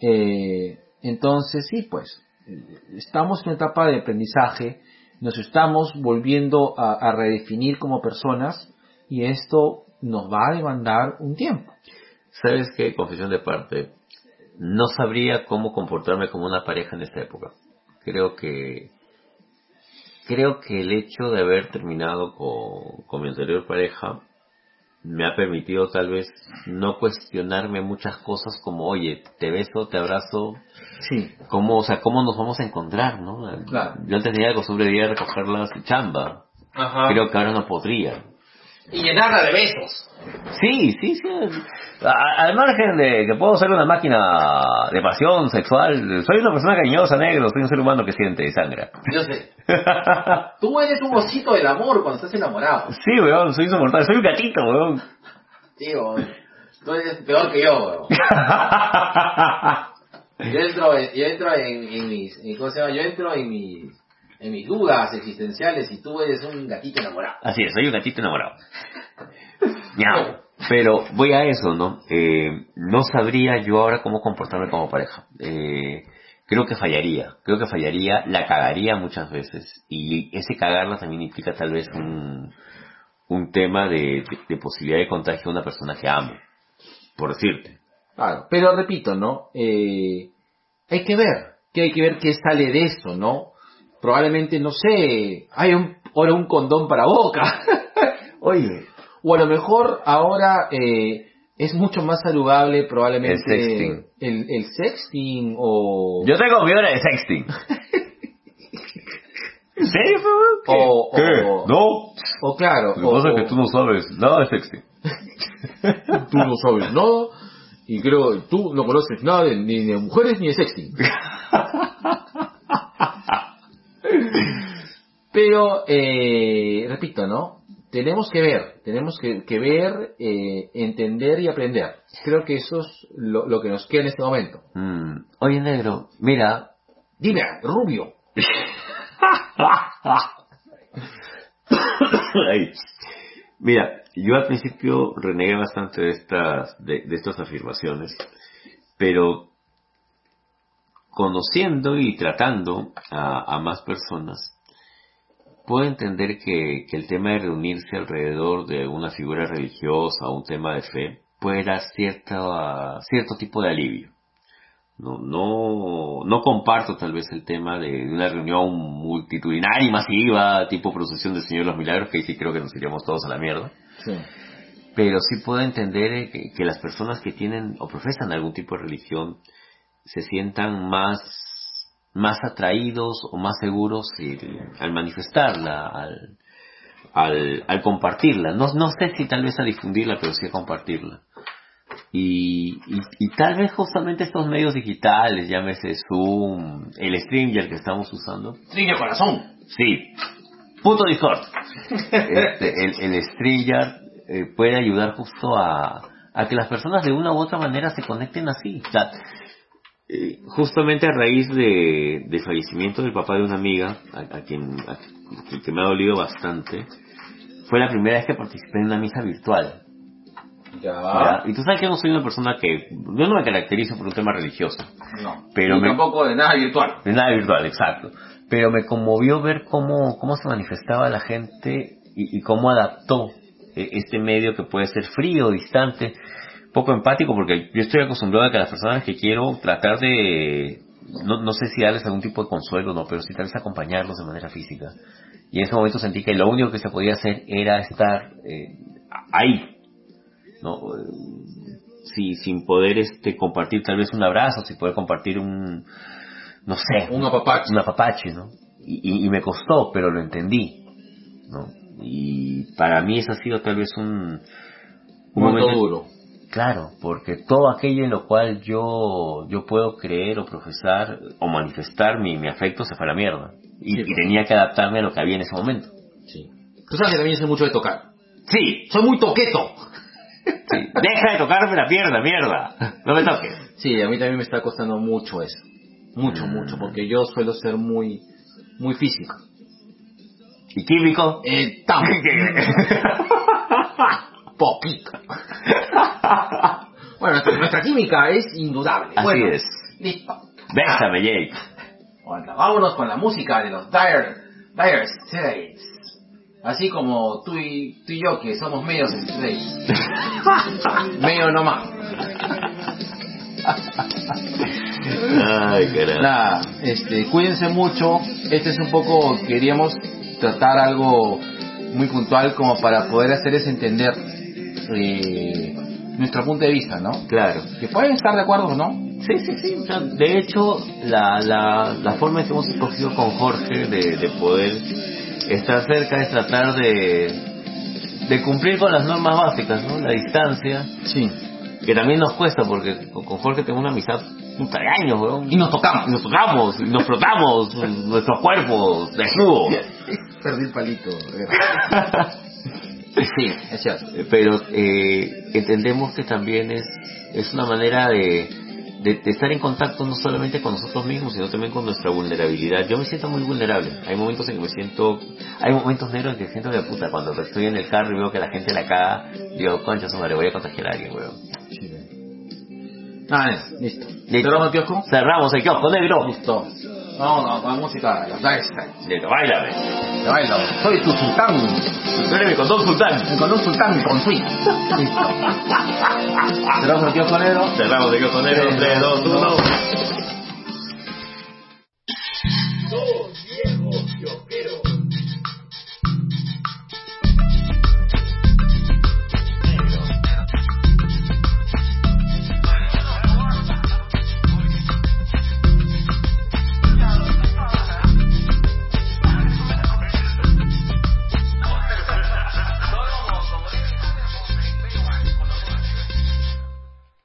Eh, entonces, sí, pues, eh, estamos en una etapa de aprendizaje, nos estamos volviendo a, a redefinir como personas y esto nos va a demandar un tiempo. ¿Sabes qué? Confesión de parte. No sabría cómo comportarme como una pareja en esta época. Creo que creo que el hecho de haber terminado con, con mi anterior pareja me ha permitido tal vez no cuestionarme muchas cosas como, oye, te beso, te abrazo, Sí, cómo, o sea, cómo nos vamos a encontrar, ¿no? Claro. Yo antes tenía la costumbre de ir a recogerlas de chamba. Creo que ahora no podría. Y llenarla de besos. Sí, sí, sí. A- al margen de que puedo ser una máquina de pasión sexual, soy una persona cariñosa, negro, soy un ser humano que siente y sangra. Yo sé. Tú eres un osito del amor cuando estás enamorado. Sí, weón, soy insoportable, soy un gatito, weón. Tío, tú eres peor que yo, weón. Yo entro, en- yo entro en, en mis, en- ¿cómo se llama? Yo entro en mis, en mis dudas existenciales y tú eres un gatito enamorado. Así es, soy un gatito enamorado. Miau. Pero voy a eso, ¿no? Eh, no sabría yo ahora cómo comportarme como pareja. Eh, creo que fallaría, creo que fallaría, la cagaría muchas veces y ese cagarla también implica tal vez un, un tema de, de- de posibilidad de contagio a una persona que amo, por decirte. Claro, pero repito, ¿no? Eh, hay que ver, que hay que ver qué sale de eso, ¿no? Probablemente, no sé, hay un, ahora un condón para boca. Oye, o a lo mejor ahora eh, es mucho más saludable probablemente El sexting. el, el sexting o... yo tengo mi hora de sexting. ¿En serio, weón? ¿Qué? O- ¿Qué? o- No. O claro, Lo que pasa es que tú no sabes nada de sexting. tú no sabes nada y creo que tú no conoces nada de- ni de mujeres ni de sexting. Pero, eh, repito, ¿no? Tenemos que ver, tenemos que, que ver, eh, entender y aprender. Creo que eso es lo, lo que nos queda en este momento. Mm. Oye, negro, mira, Dime, rubio. Mira, yo al principio renegué bastante de estas, de, de estas afirmaciones, pero conociendo y tratando a, a más personas, puedo entender que, que el tema de reunirse alrededor de una figura religiosa o un tema de fe puede dar cierta, cierto tipo de alivio. No, no, no comparto tal vez el tema de una reunión multitudinaria y masiva, tipo procesión del Señor de los Milagros, que ahí sí creo que nos iríamos todos a la mierda. Sí. Pero sí puedo entender eh, que, que las personas que tienen o profesan algún tipo de religión se sientan más, más atraídos o más seguros al manifestarla, al, al, al compartirla. No, no sé si tal vez a difundirla, pero sí a compartirla. Y, y, y tal vez justamente estos medios digitales, llámese Zoom, el Stringer que estamos usando, Trino corazón. Sí. Punto Discord. Este, el, el StreamYard eh, puede ayudar justo a, a que las personas de una u otra manera se conecten así. O sea, eh, justamente a raíz de, del fallecimiento del papá de una amiga, a, a quien a- que me ha dolido bastante, fue la primera vez que participé en una misa virtual. Ya. ¿ya? Y tú sabes que no soy una persona que, yo no me caracterizo por un tema religioso. No. Pero me- tampoco de nada virtual. De nada virtual, exacto. Pero me conmovió ver cómo, cómo se manifestaba la gente y, y cómo adaptó eh, este medio que puede ser frío, distante, poco empático, porque yo estoy acostumbrado a que las personas que quiero tratar de, no, no sé si darles algún tipo de consuelo, no, pero sí tal vez acompañarlos de manera física. Y en ese momento sentí que lo único que se podía hacer era estar eh, ahí, ¿no? Sí, sin poder este compartir tal vez un abrazo, sin poder compartir un, no sé, Un apapacho. un apapache, ¿no? Y, y- y me costó, pero lo entendí, ¿no? Y para mí eso ha sido tal vez un, Un momento duro. Claro, porque todo aquello en lo cual yo, yo puedo creer o profesar o manifestar mi, mi afecto se fue a la mierda. Y, Sí, y tenía que adaptarme a lo que había en ese momento. Sí. Tú sabes que también sé mucho de tocar. Sí, Soy muy toqueto. sí. Deja de tocarme la pierna, mierda. No me toques. Sí, a mí también me está costando mucho eso. Mucho, Mm. mucho, porque yo suelo ser muy, muy físico. ¿Y químico? Eh, tam- Poquito. bueno, nuestra, química es indudable. Así Bueno, es. Listo. Bésame, Jake. Bueno, vámonos con la música de los Dire, dire Straits. Así como tú y, tú y yo que somos medios Straits. Medio nomás. Ay, carajo. Nada, este, cuídense mucho. Este es un poco, queríamos tratar algo muy puntual como para poder hacerles entender eh, nuestro punto de vista, ¿no? Claro. Que pueden estar de acuerdo o no. Sí, sí, sí. O sea, de hecho, la, la, la forma en que hemos escogido con Jorge de, de poder estar cerca es tratar de, de cumplir con las normas básicas, ¿no? La distancia, Sí. que también nos cuesta porque con Jorge tenemos una amistad puta de años, weón. Y nos tocamos. Y nos tocamos, y nos frotamos nuestros cuerpos desnudos. Perdí el palito. sí, es cierto. Pero eh, entendemos que también es, es una manera de, de, de estar en contacto no solamente con nosotros mismos, sino también con nuestra vulnerabilidad. Yo me siento muy vulnerable. Hay momentos en que me siento, hay momentos negros en que siento de puta, cuando estoy en el carro y veo que la gente la caga, digo, concha su madre, voy a contagiar a alguien, weón. Ah. Listo. ¿Cerramos el kiosco? Cerramos el kiosco negro. Listo. A la música, la fiesta. Listo, bailame. Te bailo. Soy tu sultán. Tú eres mi condón sultán. Con un sultán con swing. Listo. Cerramos el. Cerramos el kiosco negro, 3, 2, 1.